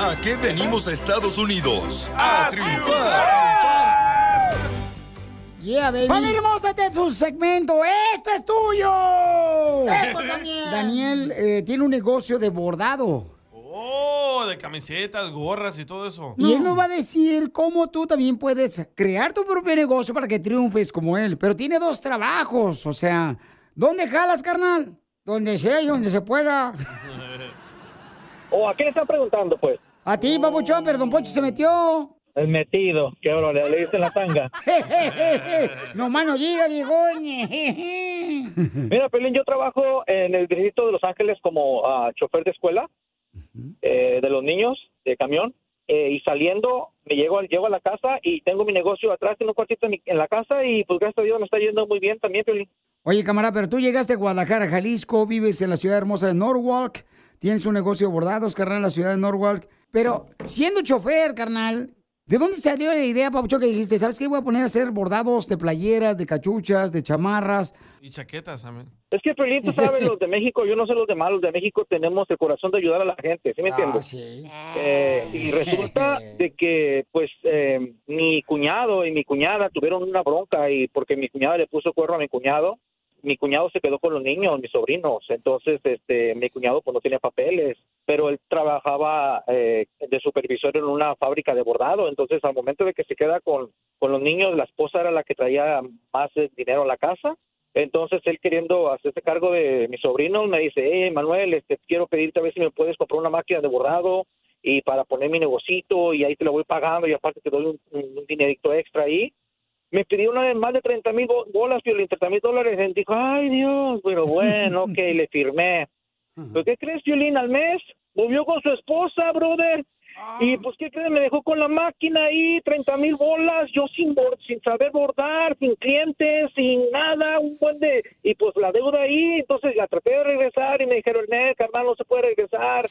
¿A qué venimos a Estados Unidos? ¡A triunfar! Yeah, baby. Familia hermosa, este es su segmento. ¡Esto es tuyo! Esto también. Daniel eh, tiene un negocio de bordado. Oh, de camisetas, gorras y todo eso. Y él nos va a decir cómo tú también puedes crear tu propio negocio para que triunfes como él. Pero tiene dos trabajos, o sea, ¿dónde jalas, carnal? Donde sea y donde se pueda. ¿O a quién están preguntando, pues? A ti, papuchón, pero Don Poncho se metió. El metido, que ahora le, le dicen la tanga. no, mano, diga, viejón. Mira, Pelín, yo trabajo en el distrito de Los Ángeles como ah, chofer de escuela eh, de los niños de camión. eh, y saliendo, me llego, llego a la casa y tengo mi negocio atrás, tengo un cuartito en, mi- en la casa y pues gracias a Dios me está yendo muy bien también, Pelín. Oye, camarada, pero tú llegaste a Guadalajara, Jalisco, vives en la ciudad hermosa de Norwalk, tienes un negocio de bordados, carnal, en la ciudad de Norwalk. Pero siendo chofer, carnal, ¿de dónde salió la idea, Papuchón, que dijiste, ¿sabes qué? Voy a poner a hacer bordados de playeras, de cachuchas, de chamarras. Y chaquetas también. Es que, Pelín, tú sabes, los de México, yo no sé los demás, los de México tenemos el corazón de ayudar a la gente, ¿sí me entiendes? Eh, y resulta de que, pues, eh, mi cuñado y mi cuñada tuvieron una bronca y porque mi cuñada le puso cuerno a mi cuñado, mi cuñado se quedó con los niños, mis sobrinos, entonces, este, mi cuñado pues no tenía papeles, pero él trabajaba eh, de supervisor en una fábrica de bordado, entonces al momento de que se queda con, con los niños, la esposa era la que traía más eh, dinero a la casa, entonces él queriendo hacerse cargo de mis sobrinos me dice, hey Manuel, este, quiero pedirte a ver si me puedes comprar una máquina de bordado y para poner mi negocito y ahí te lo voy pagando y aparte te doy un, un dinerito extra ahí. Me pidió una vez más de 30 mil bolas, Piolín, 30 mil dólares. Y dijo, ay Dios, pero bueno, ok, le firmé. ¿Pero qué crees, Piolín? Al mes volvió con su esposa, brother. Y pues, ¿qué crees? Me dejó con la máquina ahí, 30 mil bolas, yo sin, sin saber bordar, sin clientes, sin nada, un buen de... Y pues la deuda ahí, entonces la traté de regresar y me dijeron, no, carnal, no se puede regresar.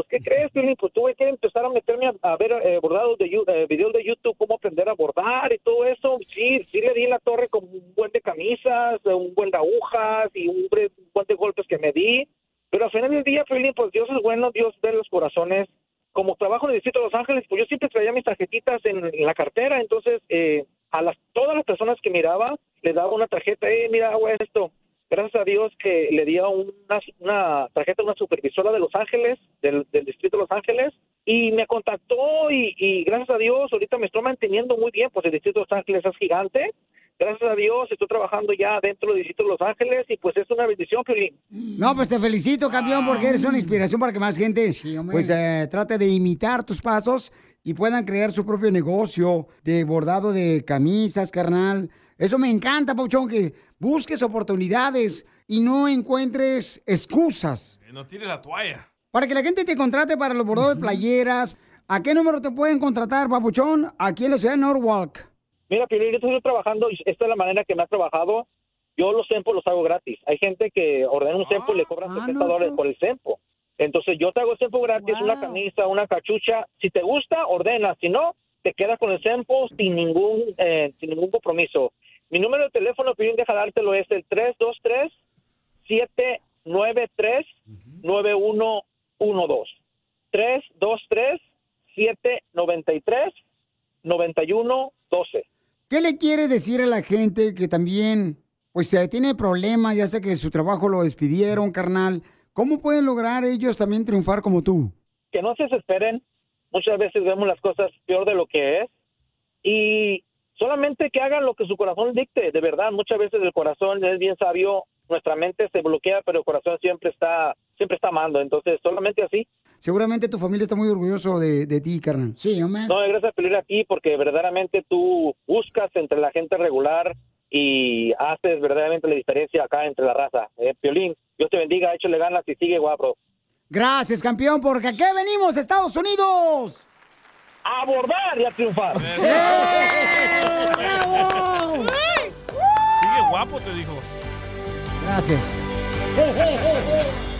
Pues, ¿qué crees, Piolín? Pues tuve que empezar a meterme a, ver eh, bordados de eh, videos de YouTube, cómo aprender a bordar y todo eso. Sí, sí le di en la torre con un buen de camisas, eh, un buen de agujas y un, buen de golpes que me di. Pero al final del día, Piolín, pues Dios es bueno, Dios ve los corazones. Como trabajo en el Distrito de Los Ángeles, pues yo siempre traía mis tarjetitas en, en la cartera, entonces eh, a las todas las personas que miraba le daba una tarjeta, eh, mira, hago esto. Gracias a Dios que le di a una, una tarjeta a una supervisora de Los Ángeles, del, del Distrito de Los Ángeles, y me contactó y, y gracias a Dios ahorita me estoy manteniendo muy bien, pues el Distrito de Los Ángeles es gigante. Gracias a Dios estoy trabajando ya dentro del Distrito de Los Ángeles y pues es una bendición, Piolín. No, pues te felicito, campeón, porque eres una inspiración para que más gente pues eh, trate de imitar tus pasos y puedan crear su propio negocio de bordado de camisas, carnal. Eso me encanta, Pauchón, que busques oportunidades y no encuentres excusas. Que no tire la toalla. Para que la gente te contrate para los bordados de playeras, ¿a qué número te pueden contratar, Papuchón? Aquí en la ciudad de Norwalk. Mira, Piolín, yo estoy trabajando, y esta es la manera que me ha trabajado. Yo los tempos los hago gratis. Hay gente que ordena un tempo y le cobran 70 dólares por el tempo. Entonces yo te hago el tempo gratis, una camisa, una cachucha. Si te gusta, ordena. Si no, te quedas con el tempo sin ningún, eh, sin ningún compromiso. Mi número de teléfono, Piolín, deja dártelo, es el 323-793-9112. 323-793-9112. ¿Qué le quiere decir a la gente que también, pues, se tiene problemas, ya sea que su trabajo lo despidieron, carnal? ¿Cómo pueden lograr ellos también triunfar como tú? que no se desesperen. Muchas veces vemos las cosas peor de lo que es. Y solamente que hagan lo que su corazón dicte. De verdad, muchas veces el corazón es bien sabio. Nuestra mente se bloquea, pero el corazón siempre está, siempre está amando. Entonces, solamente así. Seguramente tu familia está muy orgulloso de, de ti, carnal. Sí, hombre. No, gracias a pedir a ti porque verdaderamente tú buscas entre la gente regular y haces verdaderamente la diferencia acá entre la raza. Eh, Piolín, Dios te bendiga, échale ganas y sigue guapo. Gracias, campeón, porque aquí venimos, Estados Unidos. A abordar y a triunfar. ¡Bravo! Sigue guapo, te dijo. Gracias.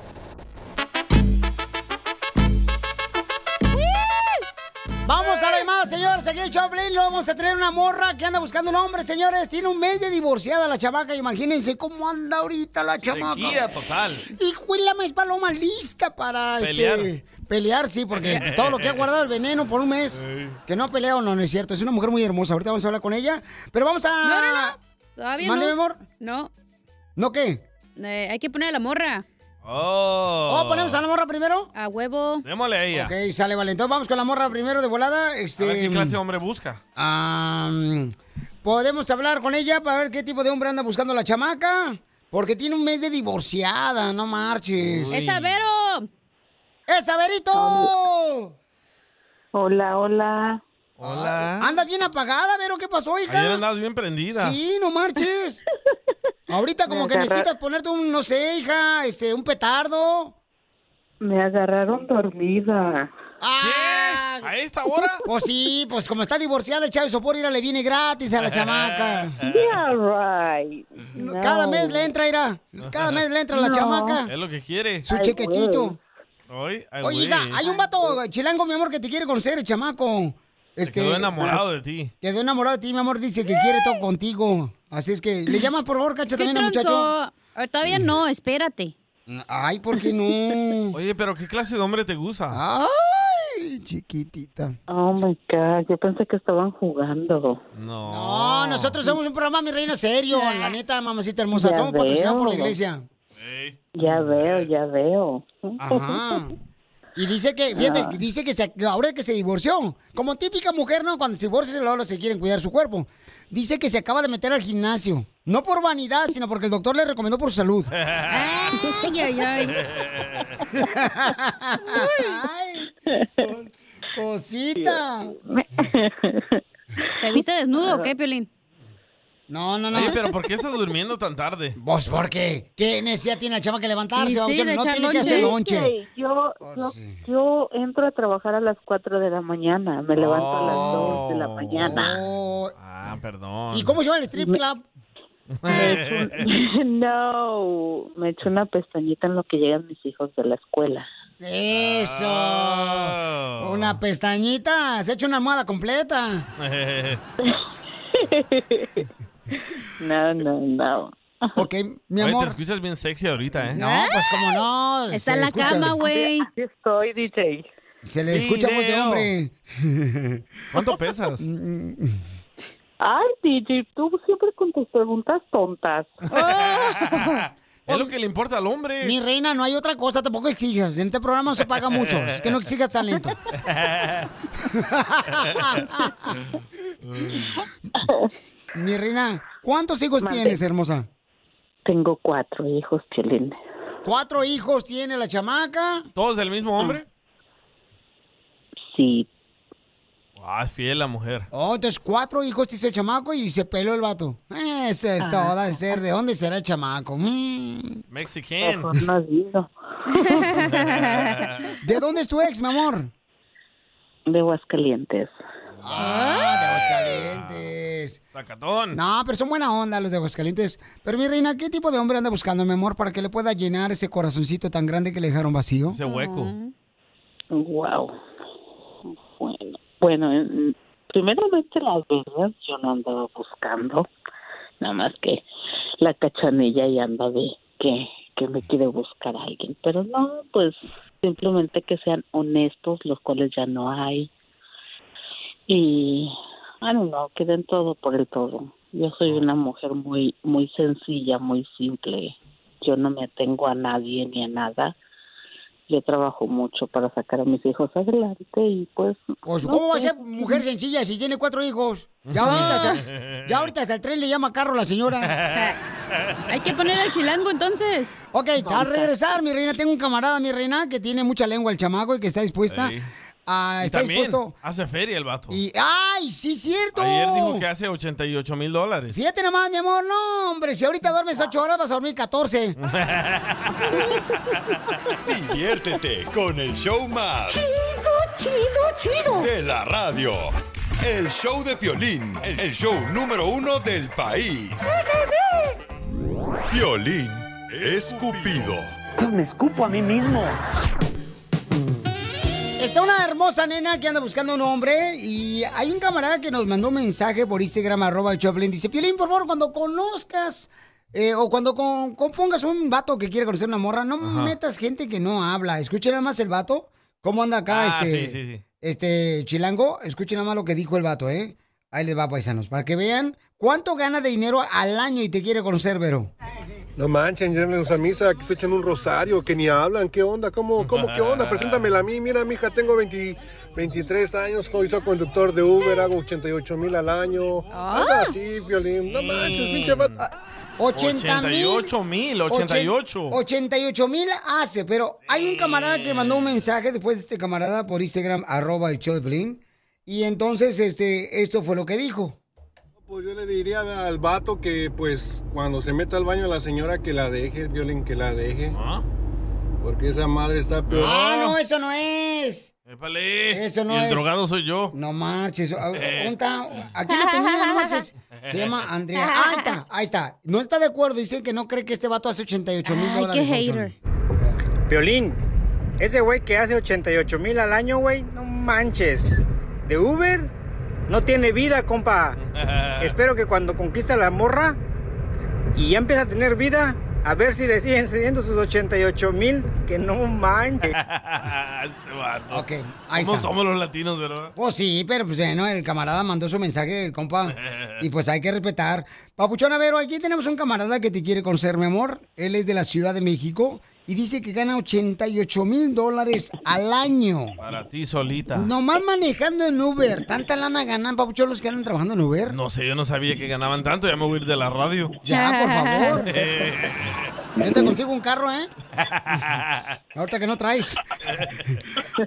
Llamada, señores. Aquí el Choplin lo vamos a tener una morra que anda buscando un hombre, señores. Tiene un mes de divorciada la chamaca. Imagínense cómo anda ahorita la chamaca. Sequía total. Y la mes paloma lista para Pelear. este pelear, sí, porque todo lo que ha guardado el veneno por un mes, que no ha peleado, no, no es cierto. Es una mujer muy hermosa. Ahorita vamos a hablar con ella. Pero vamos a. No, no, no. Todavía Mándeme, no. amor. No. ¿No qué? Eh, hay que poner a la morra. Oh. Oh, ponemos a la morra primero. A huevo. Démosle a ella. Ok, sale, vale. Entonces vamos con la morra primero de volada. Este, A ver qué clase de hombre busca. Am, Podemos hablar con ella para ver qué tipo de hombre anda buscando la chamaca. Porque tiene un mes de divorciada, no marches. ¡Es Vero! ¡Esa, Verito! Hola, hola. Hola. Andas bien apagada, Vero, ¿qué pasó, hija? Ayer andabas bien prendida. Sí, no marches. Ahorita como que necesitas ponerte un, no sé, hija, este, un petardo. Me agarraron dormida. Ah, ¿A esta hora? Pues sí, pues como está divorciada, el chavo de sopor, ira, le viene gratis a la chamaca. Yeah, right. Cada mes le entra, ira. Cada mes le entra a la No. chamaca. Es lo que quiere. Su güey. hija, hay un vato chilango, mi amor, que te quiere conocer, el chamaco. Este, Quedó enamorado de ti. Quedó enamorado de ti, mi amor, dice que quiere todo contigo. Así es que, ¿le llamas, por favor, cacha ¿Qué también al muchacho? Ah, Todavía no, espérate. Ay, ¿por qué no? Oye, pero ¿qué clase de hombre te gusta? Ay, chiquitita. Oh my God, yo pensé que estaban jugando. No. No, nosotros somos un programa, mi reina, serio. La neta, mamacita hermosa. Ya Somos patrocinados por la iglesia. Ya veo, ya veo. Ajá. Y dice que, fíjate, Ah. dice que se- ahora que se divorció, como típica mujer, ¿no? Cuando se divorcia, luego se quieren cuidar su cuerpo. Dice que se acaba de meter al gimnasio. No por vanidad, sino porque el doctor le recomendó por su salud. Ay, ay, ay. Ay, cosita. ¿Te viste desnudo o qué, Piolín? No, no, no. Oye, pero ¿por qué estás durmiendo tan tarde? Vos, ¿por qué? ¿Qué necesidad tiene la chama que levantarse? Sí, sí, no tiene que hacer lonche. lonche. Sí, yo, yo, yo entro a trabajar a las 4 de la mañana. Me levanto a las 2 de la mañana. Ah, perdón. ¿Y cómo se llama el strip club? Un- no, me echo una pestañita en lo que llegan mis hijos de la escuela. Eso. Oh. Una pestañita. Se echa una almohada completa. No, no, no. Ok, mi Oye, te amor. escuchas bien sexy ahorita, ¿eh? No, pues como no. Está en la escucha- cama, güey. Así estoy, DJ. Se le escucha voz de hombre. ¿Cuánto pesas? Ay, DJ, tú siempre con tus preguntas tontas. es lo que le importa al hombre. Mi reina, no hay otra cosa, tampoco exijas. En este programa no se paga mucho. Es que no exijas talento. Mi reina, ¿cuántos hijos tienes, hermosa? Tengo cuatro hijos, Chelín. ¿Cuatro hijos tiene la chamaca? ¿Todos del mismo hombre? Sí. Ah, es fiel la mujer. Oh, entonces cuatro hijos tiene el chamaco y se peló el vato. Eso es todo, ha de ser. ¿De dónde será el chamaco? Mm. Mexican. ¿De dónde es tu ex, mi amor? De Aguascalientes. Ah, de Aguascalientes. Sacatón. No, pero son buena onda los de Aguascalientes. Pero mi reina, ¿qué tipo de hombre anda buscando, mi amor, para que le pueda llenar ese corazoncito tan grande que le dejaron vacío? Ese hueco. Wow. Bueno, bueno, en- primeramente las verdad yo no andaba buscando, nada más que la cachanilla y anda de que, que me quiere buscar a alguien, pero no, pues simplemente que sean honestos, los cuales ya no hay. Y, I don't know, que den todo por el todo. Yo soy una mujer muy, muy sencilla, muy simple. Yo no me atengo a nadie ni a nada yo trabajo mucho para sacar a mis hijos adelante y pues... Pues, no ¿cómo va a ser mujer sencilla si tiene cuatro hijos? Ya ahorita, hasta, ya ahorita hasta el tren le llama carro a la señora. Hay que ponerle al chilango entonces. Ok, al regresar, mi reina, tengo un camarada, mi reina, que tiene mucha lengua el chamaco y que está dispuesta. A... Y Está dispuesto... hace feria el vato. Y, ¡Ay, sí, cierto! Ayer dijo que hace 88 mil dólares. Fíjate nomás, mi amor, no, hombre, si ahorita duermes ocho horas vas a dormir 14. Diviértete con el show más. Chido, chido, chido. De la radio. El show de Piolín, el show número uno del país. Piolín Escupido. Me escupo a mí mismo. Está una hermosa nena que anda buscando un hombre y hay un camarada que nos mandó un mensaje por Instagram, arroba el Choplin. Dice, Piolín, por favor, cuando conozcas eh, o cuando con, compongas un vato que quiere conocer una morra, no Ajá. metas gente que no habla. Escuchen nada más el vato, cómo anda acá Ah, este, sí, sí, sí. este chilango. Escuchen nada más lo que dijo el vato, ¿eh? Ahí les va, paisanos, para que vean cuánto gana de dinero al año y te quiere conocer, Vero. No manchen, llévenlos a misa, que se echan un rosario, que ni hablan, ¿qué onda? ¿Cómo, cómo qué onda? Preséntamela a mí, mira, mija, tengo 20 23 años, soy conductor de Uber, hago 88 mil al año. Algo así, violín. No manches, pinche vato. 80 mil. 88 mil, 88. 88 mil hace, pero hay un camarada que mandó un mensaje después de este camarada por Instagram, arroba el show de Piolín, Y entonces, este, esto fue lo que dijo. Pues yo le diría al vato que, pues, cuando se meta al baño la señora que la deje, Violín, que la deje. Porque esa madre está peor. Ah, no, eso no es. Épale. Eso no y el es. drogado soy yo. No marches. A- Eh. Aquí lo tenía, no marches. Se llama Andrea. Ah, ahí está, ahí está. No está de acuerdo. Dice que no cree que este vato hace 88 mil Ay, dólares. qué hater. Piolín, ese güey que hace 88 mil al año, güey, no manches. ¿De Uber? No tiene vida, compa. Espero que cuando conquista la morra y ya empieza a tener vida, a ver si le siguen cediendo sus 88 mil, que no manches. este vato. Ok, ahí ¿Cómo está. somos los latinos, verdad? Pues sí, pero pues eh, no, el camarada mandó su mensaje, el compa, y pues hay que respetar. Papuchón, a ver, aquí tenemos un camarada que te quiere conocer, mi amor. Él es de la Ciudad de México y dice que gana 88 mil dólares al año. Para ti solita. Nomás manejando en Uber. ¿Tanta lana ganan, Papuchón, los que andan trabajando en Uber? No sé, yo no sabía que ganaban tanto. Ya me voy a ir de la radio. Ya, por favor. Yo te consigo un carro, ¿eh? Ahorita que no traes.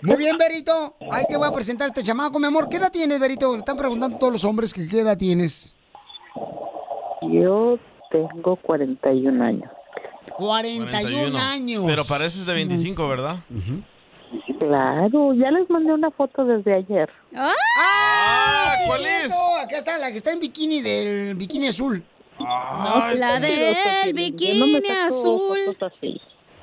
Muy bien, Berito. Ahí te voy a presentar a este chamaco, mi amor. ¿Qué edad tienes, Berito? Están preguntando todos los hombres que qué edad tienes. Yo tengo 41 años. 41, años. Pero pareces de 25, ¿verdad? Claro, ya les mandé una foto desde ayer. ¡Ah! sí, ¿cuál cierto. Acá está, la que está en bikini del bikini azul. Ay, La del bikini azul.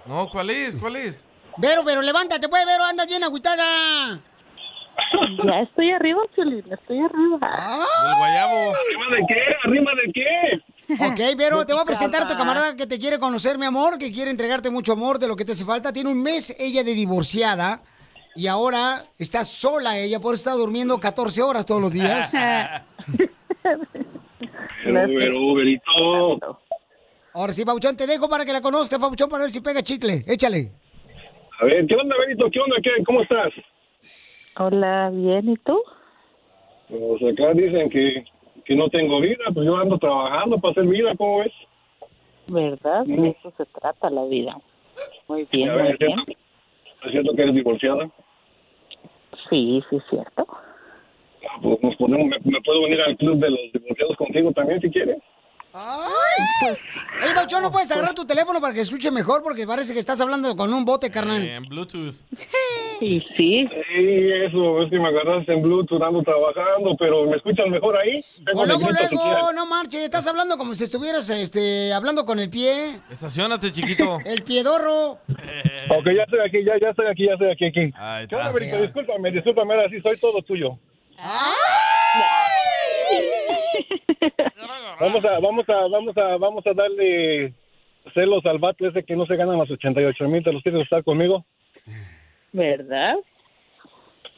No, ¿cuál es? ¿Cuál es? Vero, pero levántate, pues, Vero, andas bien agüitada. Ya estoy arriba, Piolín, estoy arriba. Del guayabo. ¿Arriba de qué? ¿Arriba de qué? Ok, Vero, te voy a presentar a tu camarada que te quiere conocer, mi amor, que quiere entregarte mucho amor de lo que te hace falta. Tiene un mes ella de divorciada y ahora está sola ella, por eso está durmiendo 14 horas todos los días. Pero, Uberito. Ahora sí, Pabuchón, te dejo para que la conozcas, Pabuchón, para ver si pega chicle. Échale. A ver, ¿qué onda, Benito? ¿Qué onda? ¿Qué? ¿Cómo estás? Hola, bien, ¿y tú? Pues acá dicen que, que no tengo vida, pues yo ando trabajando para hacer vida, ¿cómo ves? ¿Verdad? De eso se trata la vida. Muy bien, muy ¿es bien. cierto, ¿es cierto que eres divorciada? Sí, sí, es cierto. Ah, Pues nos ponemos, me, me puedo venir al club de los divorciados contigo también si quieres. ¡Ay! Oye, Pabuchón, ¿no puedes agarrar tu teléfono para que escuche mejor? Porque parece que estás hablando con un bote, carnal. En Bluetooth. Sí, sí. Sí, eso, es que me agarraste en Bluetooth, ando trabajando, pero ¿me escuchas mejor ahí? Tengo Pues luego, luego, no marches, estás hablando como si estuvieras este, hablando con el pie, Estacionate, chiquito. el piedorro. Ok, ya estoy aquí, ya, ya estoy aquí, ya estoy aquí, aquí. Ahí ¿Qué onda, está. Benito? Discúlpame, discúlpame, ahora sí soy todo tuyo. Vamos a, vamos a, vamos a, vamos a darle celos al vato ese que no se ganan los 88 mil, ¿te los quieres estar conmigo? ¿Verdad?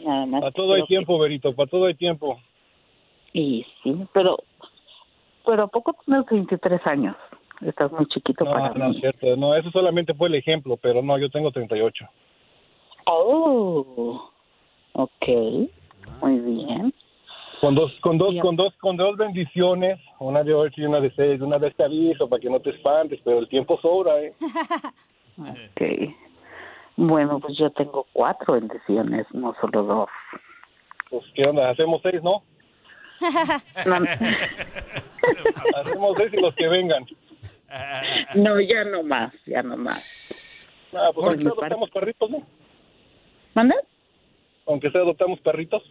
Nada más. Para todo hay tiempo, Berito, para todo hay tiempo. que- Y sí, pero, pero ¿a poco tienes 23 años? Estás muy chiquito No, para no mí. es cierto, no, eso solamente fue el ejemplo, pero no, yo tengo 38. Oh, ok, muy bien. Con dos, con dos, con dos, con dos bendiciones, una de ocho y una de seis, una vez te aviso para que no te espantes, pero el tiempo sobra, ¿eh? Ok. Bueno, pues yo tengo cuatro bendiciones, no solo dos. Pues, ¿qué onda? Hacemos seis, ¿no? Hacemos seis y los que vengan. No, ya no más, ya no más. Ah, pues aunque sea adoptamos perritos, ¿no? ¿Manda? Aunque sea adoptamos perritos.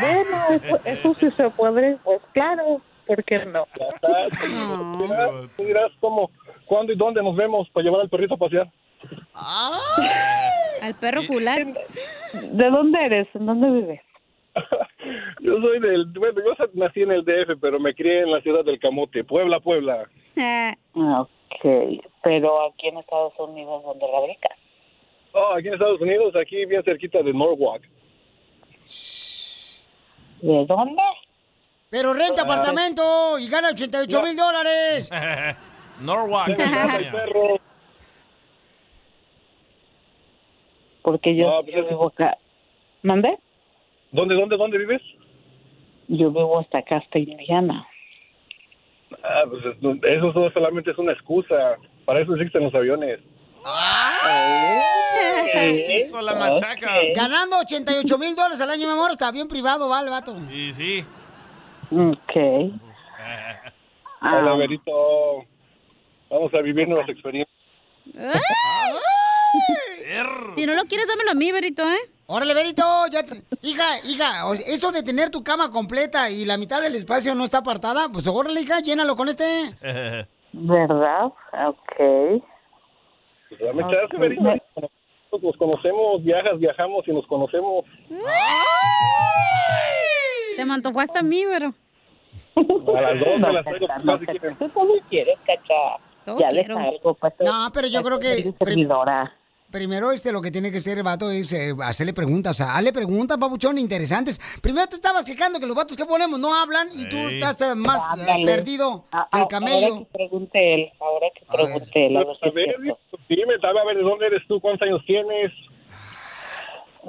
Bueno, eso, eso sí se puede, pues claro, ¿por qué no? Tú dirás, cómo, cuándo y dónde nos vemos para llevar al perrito a pasear. Al perro cular. ¿De dónde eres? ¿En dónde vives? Yo soy del, bueno, yo nací en el DF, pero me crié en la ciudad del Camote, Puebla, Puebla. Ah, Ok, pero aquí en Estados Unidos, ¿dónde radicas? Oh, aquí en Estados Unidos, aquí bien cerquita de Norwalk. ¿De dónde? Pero renta Ah. apartamento y gana 88 mil dólares. Norwalk. Porque yo, No, yo vivo acá. ¿Mande? ¿Dónde, dónde, dónde vives? Yo vivo hasta acá, hasta Indiana. Ah, pues eso eso solo- solamente es una excusa. Para eso existen los aviones. Eso, la machaca. Ganando 88 mil dólares al año, mi amor, está bien privado, va el vato. Sí, sí. Ok. Hola, Berito. Vamos a vivir nuevas experiencias. Si no lo quieres, dámelo a mí, Berito, ¿eh? Órale, Berito, ya te- hija, hija, eso de tener tu cama completa y la mitad del espacio no está apartada, pues órale, hija, llénalo con este. ¿Verdad? Ok. Pues dame chance, Berito. Nos conocemos, viajas, viajamos y nos conocemos. Se me antojó hasta a mí, pero. A las dos me las traigo. No, que tú también quieres, cacha. Todo ya quiero. deja algo, pues, No, pero yo creo que servidora. Primero este lo que tiene que hacer el vato es eh, hacerle preguntas, o sea, hazle preguntas, papuchón, interesantes. Primero te estabas quejando que los vatos que ponemos no hablan y tú Ey. estás eh, más eh, perdido Ah, que el ah, camello. Ahora que pregunte él, ahora que pregunte él. a ver si A ver, cierto. dime, a ver, ¿de dónde eres tú? ¿Cuántos años tienes?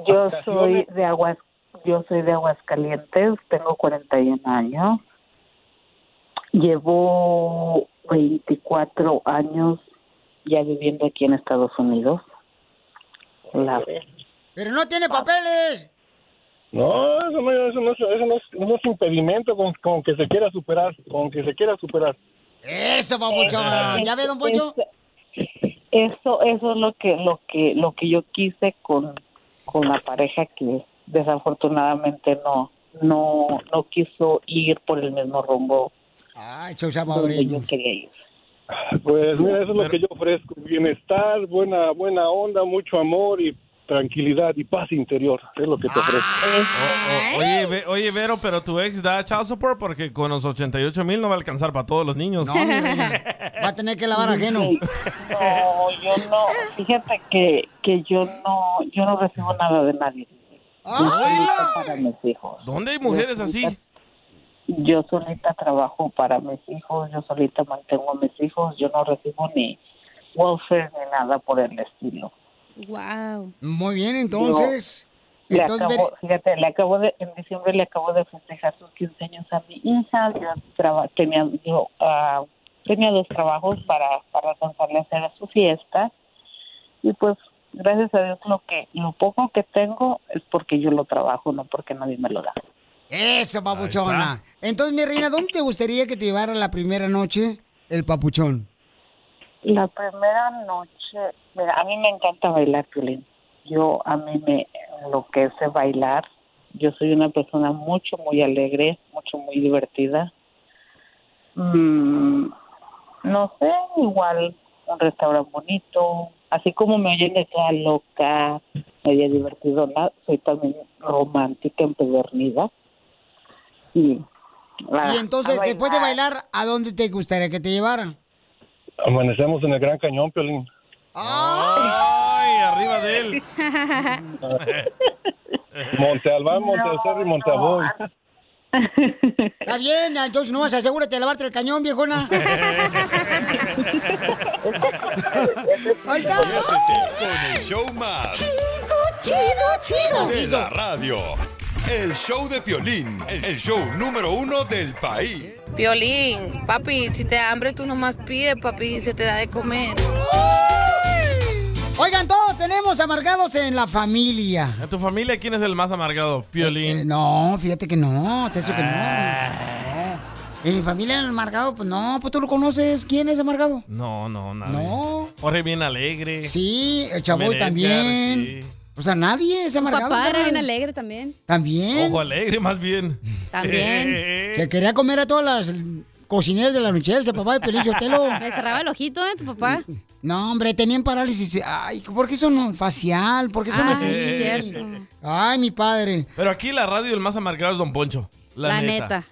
Yo soy de Aguas, yo soy de Aguascalientes, tengo 41 años. Llevo 24 años ya viviendo aquí en Estados Unidos. La- Pero no tiene papeles. No, eso no, eso no, es- eso no, es, no es impedimento con, con que se quiera superar, con que se quiera superar. Eso, papuchón. ¿Ya ve, don Poncho? Eso, eso es lo que, lo que, lo que yo quise con, con la pareja que desafortunadamente no, no, no quiso ir por el mismo rumbo salvadoreño. yo quería ir. Pues mira, eso es lo que yo ofrezco. Bienestar, buena, buena onda, mucho amor y tranquilidad y paz interior. Es lo que te ofrezco. O- oye, Ve- oye, Vero, pero tu ex da child support porque con los 88 mil no va a alcanzar para todos los niños. No, mi reina. Va a tener que lavar ajeno. No, yo no, fíjate que, que yo no, yo no recibo nada de nadie. Yo para mis hijos. ¿Dónde hay mujeres así? Yo solita trabajo para mis hijos, yo solita mantengo a mis hijos, yo no recibo ni welfare ni nada por el estilo. Wow. Muy bien, entonces. Le entonces, acabo, Ver- fíjate, le acabo de, en diciembre le acabo de festejar sus 15 años a mi hija. Yo traba- tenía, yo, tenía dos trabajos para, para alcanzarle a hacer su fiesta. Y pues, gracias a Dios, lo que lo poco que tengo es porque yo lo trabajo, no porque nadie me lo da. Eso, papuchona. Entonces, mi reina, ¿dónde te gustaría que te llevara la primera noche el papuchón? La primera noche, mira, a mí me encanta bailar, Piolín. Yo, a mí me lo que es bailar. Yo soy una persona mucho, muy alegre, mucho, muy divertida. Mm, no sé, igual un restaurante bonito. Así como me oyen de toda loca, media divertidona, soy también romántica, empedernida. Y, ah, Y entonces, después de bailar, ¿a dónde te gustaría que te llevaran? Amanecemos en el Gran Cañón, Piolín. Ay, arriba de él. Monte Albán, Monte y Monte Aboy. Está bien, entonces no vas, asegúrate de lavarte el cañón, viejona. Ahí está. Con el show más. Chido, De chido. la radio. El show de Piolín, el show número uno del país. Violín, papi, si te da hambre tú nomás pides, papi, se te da de comer. Oigan, todos tenemos amargados en la familia. ¿En tu familia quién es el más amargado? Piolín. Eh, No, fíjate que no, te eso que no. Ah. En mi familia el amargado, pues no, pues tú lo conoces. ¿Quién es amargado? No, no, nadie. No. Jorge bien alegre. Sí, el chavoy Edgar, también. sí. O sea, nadie es amargado. papá era bien alegre también. También. Ojo alegre, más bien. También. Se quería comer a todas las cocineras de la noche, de papá de Pelín Sotelo. Me cerraba el ojito, ¿eh? Tu papá. No, hombre, tenían parálisis. Ay, ¿por qué son facial? ¿Por qué son Ah, así? sí, cierto. Ay, mi padre. Pero aquí la radio el más amargado es Don Poncho. La, La neta. neta.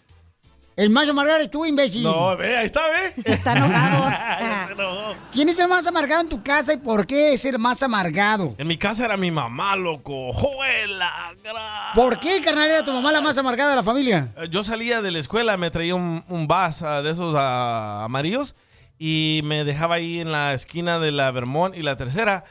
El más amargado es tú, imbécil. No, ve, ahí está, ve. Está enojado. ¿Quién es el más amargado en tu casa y por qué es el más amargado? En mi casa era mi mamá, loco. ¡Juela! ¿Por qué, carnal, era tu mamá la más amargada de la familia? Eh, Yo salía de la escuela, me traía un, un bus ah, de esos ah, amarillos y me dejaba ahí en la esquina de la Vermont y la tercera.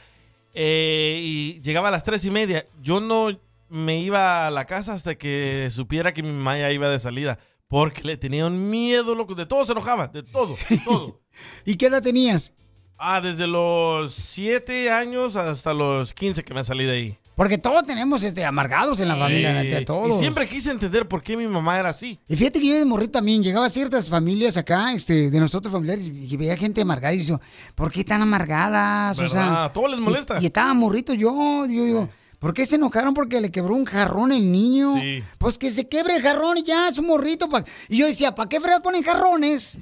eh, y llegaba a las tres y media. Yo no me iba a la casa hasta que supiera que mi mamá ya iba de salida. Porque le tenía un miedo, loco. De todo se enojaba, de todo, de todo. ¿Y qué edad tenías? Ah, desde los 7 años hasta los 15 que me salí de ahí. Porque todos tenemos este, amargados en la familia, Eh, neta, y todos. siempre quise entender por qué mi mamá era así. Y fíjate que yo de morrito también llegaba a ciertas familias acá, este, de nosotros familiares, y veía gente amargada y decía, ¿por qué tan amargadas? O sea, ¿Verdad? ¿A todos les molesta? Y, estaba morrito yo, yo digo, ¿por qué se enojaron porque le quebró un jarrón el niño? Sí. Pues que se quebre el jarrón y ya, es un morrito. pa- Y yo decía, ¿para qué fregados ponen jarrones?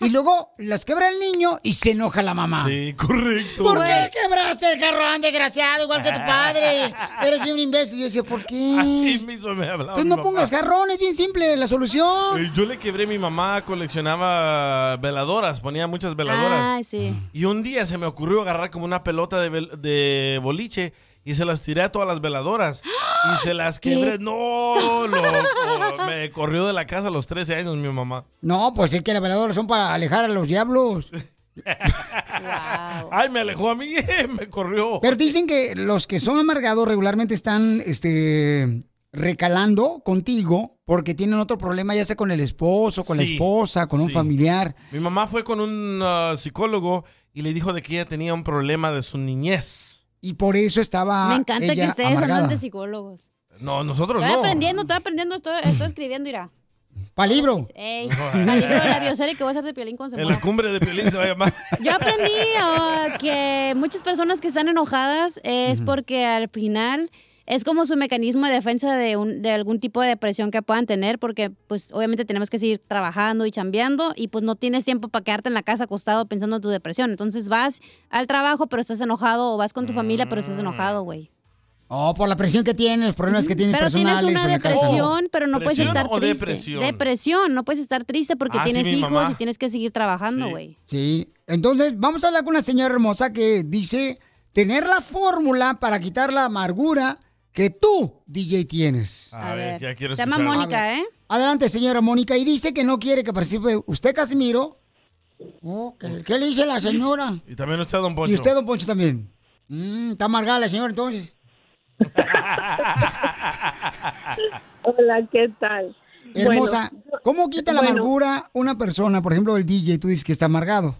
y luego las quebra el niño y se enoja la mamá. Sí, correcto. ¿Por qué quebraste el jarrón, desgraciado, igual que tu padre? Eres un imbécil. Yo decía, ¿por qué? Así mismo me hablaba. Entonces mi no mamá. pongas jarrón, es bien simple la solución. Eh, Yo le quebré, mi mamá coleccionaba veladoras, ponía muchas veladoras. Ay, sí. Y un día se me ocurrió agarrar como una pelota de boliche y se las tiré a todas las veladoras. Y se las quebré. No, loco. Me corrió de la casa a los 13 años mi mamá. No, pues es que las veladoras son para alejar a los diablos. Ay, me alejó a mí, me corrió. Pero dicen que los que son amargados regularmente están este, recalando contigo porque tienen otro problema, ya sea con el esposo, con la esposa, con un familiar. Mi mamá fue con un ah, psicólogo y le dijo de que ella tenía un problema de su niñez. Y por eso estaba Me encanta que ella ustedes amargada. andan de psicólogos. No, nosotros Estoy no. aprendiendo, estoy aprendiendo, estoy, estoy escribiendo, irá. ¿Para libro? Ey, el libro de la bioserie que voy a hacer de Piolín con El Semana. cumbre de Piolín se va a llamar. Yo aprendí ah, que muchas personas que están enojadas es porque al final es como su mecanismo de defensa de, un, de algún tipo de depresión que puedan tener, porque pues obviamente tenemos que seguir trabajando y chambeando y pues no tienes tiempo para quedarte en la casa acostado pensando en tu depresión. Entonces vas al trabajo pero estás enojado o vas con tu familia pero estás enojado, güey. Oh, por la presión que tienen, los problemas que tienes Pero personales tienes una depresión, pero no puedes ¿Presión estar o triste. depresión? Depresión, no puedes estar triste porque Ah, tienes hijos mamá. y tienes que seguir trabajando, güey. Sí. Entonces, vamos a hablar con una señora hermosa que dice tener la fórmula para quitar la amargura que tú, DJ, tienes. A, ver, ya quiero Se llama. Mónica, ¿eh? Adelante, señora Mónica. Y dice que no quiere que participe usted, Casimiro. Oh, ¿qué, qué le dice la señora? Y también usted, don Poncho. Y usted, don Poncho, también. Mm, está amargada la señora, entonces. Hola, ¿qué tal? Hermosa, Bueno, ¿cómo quita la bueno. amargura una persona? Por ejemplo, el DJ, tú dices que está amargado.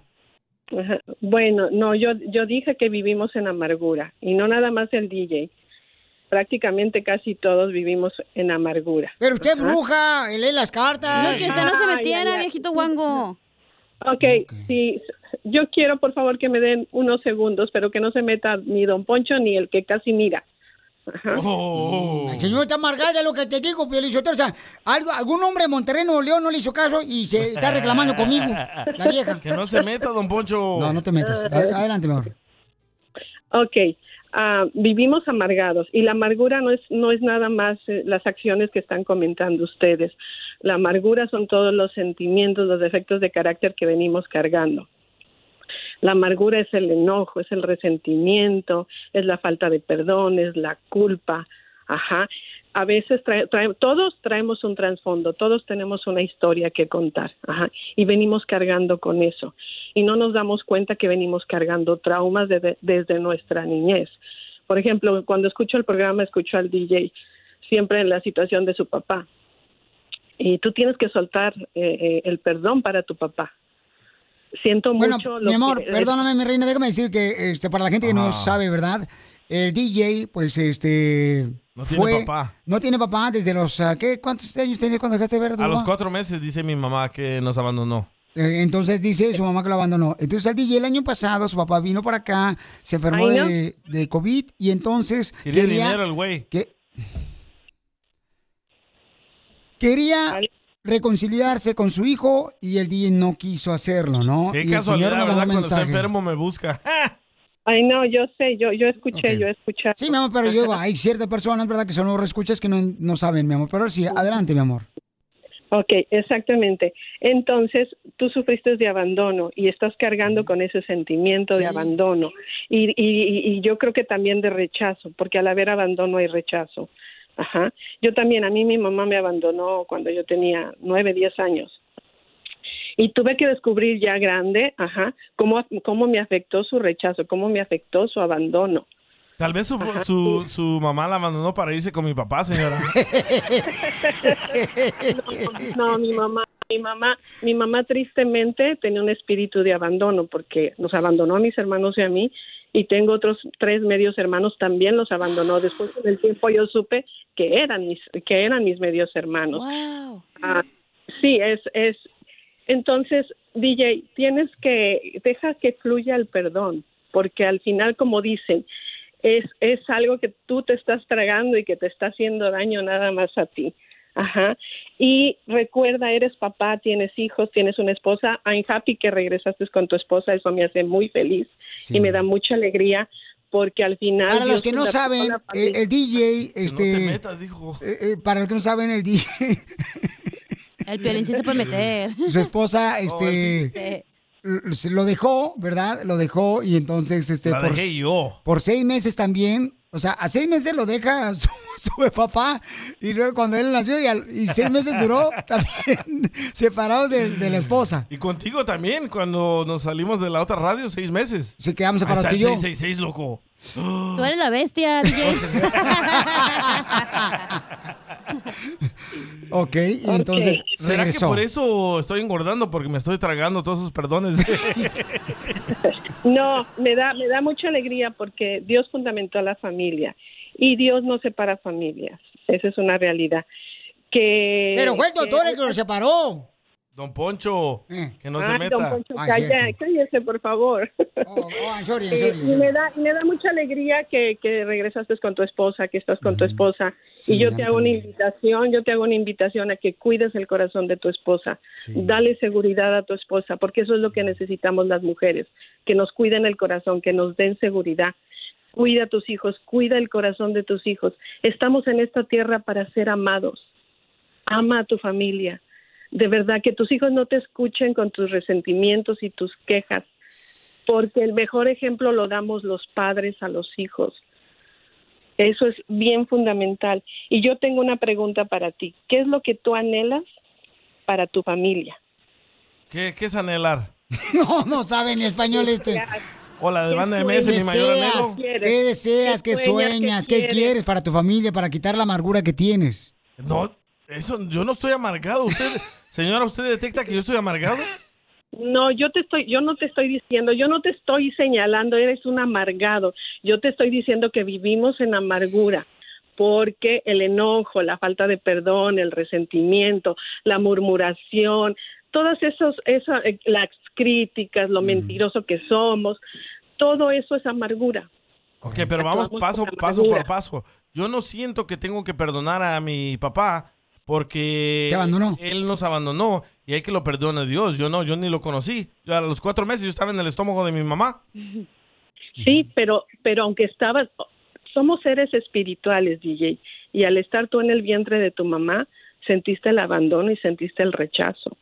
Bueno, no, yo, yo dije que vivimos en amargura y no nada más el DJ. Prácticamente casi todos vivimos en amargura. Pero usted es bruja, lee las cartas. No, que usted no se metiera, viejito guango. Ok, sí, yo quiero por favor que me den unos segundos, pero que no se meta ni Don Poncho ni el que casi mira. Ajá. El señor está amargado, es lo que te digo, Pielichotero. O sea, algo, algún hombre de Monterrey, Nuevo León, no le hizo caso y se está reclamando conmigo, la vieja. Que no se meta, don Poncho. No, no te metas. Adelante, mejor. Ok, ah, vivimos amargados y la amargura no es, no es nada más eh, las acciones que están comentando ustedes. La amargura son todos los sentimientos, los defectos de carácter que venimos cargando. La amargura es el enojo, es el resentimiento, es la falta de perdón, es la culpa. Ajá. A veces trae- trae- todos traemos un trasfondo, todos tenemos una historia que contar. Ajá. Y venimos cargando con eso. Y no nos damos cuenta que venimos cargando traumas de- desde nuestra niñez. Por ejemplo, cuando escucho el programa, escucho al DJ siempre en la situación de su papá. Y tú tienes que soltar eh, eh, el perdón para tu papá. Siento Bueno, mucho. lo mi amor, que- perdóname, mi reina, déjame decir que este, para la gente que no sabe, ¿verdad? El DJ, pues, este... No tiene papá. No tiene papá desde los... ah, ¿qué? ¿Cuántos años tenías cuando dejaste de ver a tu A los cuatro meses dice mi mamá que nos abandonó. Eh, Entonces dice su mamá que lo abandonó. Entonces el DJ el año pasado, su papá vino para acá, se enfermó de, de COVID y entonces Quería quería... dinero el güey. que- quería reconciliarse con su hijo y el DJ no quiso hacerlo, ¿no? Qué y el casualidad, señor Cuando está enfermo me busca. Ay, no, yo sé, yo, yo escuché, yo escuché. Sí, mi amor, pero yo, hay ciertas personas, ¿verdad? Que son los escuchas que no, no saben, mi amor. Pero sí, adelante, mi amor. Ok, exactamente. Entonces, tú sufriste de abandono y estás cargando con ese sentimiento de abandono. Y, y, y yo creo que también de rechazo, porque al haber abandono hay rechazo. Ajá. Yo también, a mí mi mamá me abandonó cuando yo tenía nueve, diez años. Y tuve que descubrir ya grande, ajá, cómo, cómo me afectó su rechazo, cómo me afectó su abandono. Tal vez su, su, su mamá la abandonó para irse con mi papá, señora. No, mi mamá, mi mamá, mi mamá tristemente tenía un espíritu de abandono porque nos abandonó a mis hermanos y a mí y tengo otros tres medios hermanos también los abandonó. Después con el tiempo yo supe que eran mis que eran mis medios hermanos. Ah, sí, es es entonces DJ tienes que deja que fluya el perdón porque al final como dicen es, es algo que tú te estás tragando y que te está haciendo daño nada más a ti. Ajá. Y recuerda, eres papá, tienes hijos, tienes una esposa. I'm happy que regresaste con tu esposa. Eso me hace muy feliz y me da mucha alegría porque al final. Para los que no saben, el DJ, este... te metas, dijo. eh, eh, para los que no saben, el DJ... El piolín sí se puede meter. Su esposa, este... Sí. se lo dejó, ¿verdad? Lo dejó y entonces, este, La por, dejé yo. por seis meses también, o sea, a seis meses lo deja su, su papá y luego cuando él nació y, al- y seis meses duró también separado de, de la esposa. Y contigo también, cuando nos salimos de la otra radio, seis meses. Sí, quedamos separados tú y yo. 666, loco. Tú eres la bestia, DJ. Ok, y entonces ¿Será que por eso estoy engordando? Porque me estoy tragando todos esos perdones. No, me da, me da mucha alegría porque Dios fundamentó a la familia y Dios no separa familias. Esa es una realidad. Que, Pero fue el doctor que- el que lo separó. Don Poncho, que no se Ay, meta. don Poncho, calla- cierto. cállese, por favor. Oh, I'm sorry, I'm Eh, sorry, I'm y sorry. me da, y me da mucha alegría que, que regresaste con tu esposa, que estás con tu esposa. Sí, y yo te hago una invitación, yo te hago una invitación a que cuides el corazón de tu esposa. Dale seguridad a tu esposa, porque eso es lo que necesitamos las mujeres, que nos cuiden el corazón, que nos den seguridad. Cuida a tus hijos, cuida el corazón de tus hijos. Estamos en esta tierra para ser amados. Ama a tu familia. De verdad, que tus hijos no te escuchen con tus resentimientos y tus quejas porque el mejor ejemplo lo damos los padres a los hijos. Eso es bien fundamental. Y yo tengo una pregunta para ti. ¿Qué es lo que tú anhelas para tu familia? ¿Qué, qué es anhelar? No, no sabe ni español este. Hola, de ¿Qué banda de meses, mi mayor anhelo. ¿Qué deseas? ¿Qué, ¿Qué sueñas? ¿Qué ¿Qué, quieres? quieres para tu familia, para quitar la amargura que tienes? No, eso, yo no estoy amargado. ¿Usted, señora, usted detecta que yo estoy amargado? No, yo te estoy, yo no te estoy diciendo, yo no te estoy señalando, eres un amargado. Yo te estoy diciendo que vivimos en amargura porque el enojo, la falta de perdón, el resentimiento, la murmuración, todas esos, esa, eh, las críticas, lo mentiroso que somos, todo eso es amargura. Ok, pero vamos paso, paso por paso. Yo no siento que tengo que perdonar a mi papá porque Te abandonó. él nos abandonó y hay que lo perdone Dios. Yo no, yo ni lo conocí. Yo a los cuatro meses yo estaba en el estómago de mi mamá. Sí, pero, pero aunque estabas, somos seres espirituales, DJ, y al estar tú en el vientre de tu mamá, sentiste el abandono y sentiste el rechazo.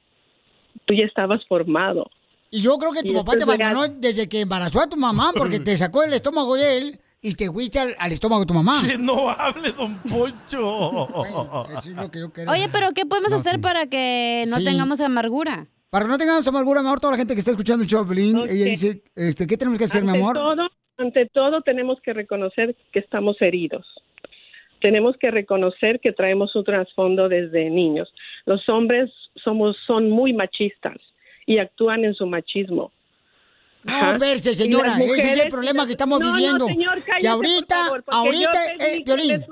Tú ya estabas formado. Y yo creo que tu Y papá te abandonó desde que embarazó a tu mamá, porque te sacó el estómago de él y te fuiste al, al estómago de tu mamá. Que no hable, don Poncho. Eso es lo que yo quiero. Oye, pero ¿qué podemos No, hacer sí. para que no Sí. tengamos amargura? Para que no tengamos amargura, mejor toda la gente que está escuchando el show, de Piolín, ella dice, este, ¿qué tenemos que hacer, mi amor? Todo, ante todo tenemos que reconocer que estamos heridos. Tenemos que reconocer que traemos un trasfondo desde niños. Los hombres somos son muy machistas y actúan en su machismo. No, Y señora, las ese es el mujeres- problema que estamos No, no, viviendo. señor, que cállese, ahorita, por favor, ahorita, eh, que Piolín,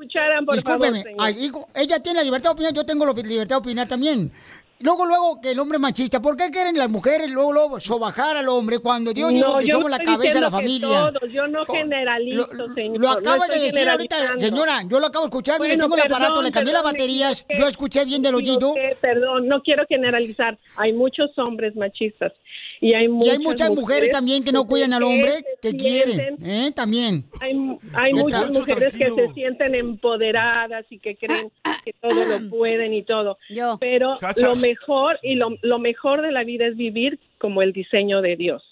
por discúlpeme, favor, señor. ay, hijo, ella tiene la libertad de opinar, yo tengo la libertad de opinar también. Luego, luego, que el hombre machista, ¿por qué quieren las mujeres luego, luego sobajar al hombre cuando Dios dijo No, que yo somos la cabeza de la que familia? todos, yo no generalizo, señor. Lo no acaba de estoy decir ahorita, señora, yo lo acabo de escuchar, mire, Bueno, tengo el aparato, perdón, le cambié las perdón, me baterías, yo escuché bien del oído. Perdón, no quiero generalizar. Hay muchos hombres machistas y hay Y muchas, hay muchas mujeres también que no cuidan al hombre que quieren, ¿eh? También. Hay, hay ¿Qué muchas mujeres que se sienten empoderadas y que creen que todo lo pueden y todo. Pero Cachas. lo mejor y lo, lo mejor de la vida es vivir como el diseño de Dios.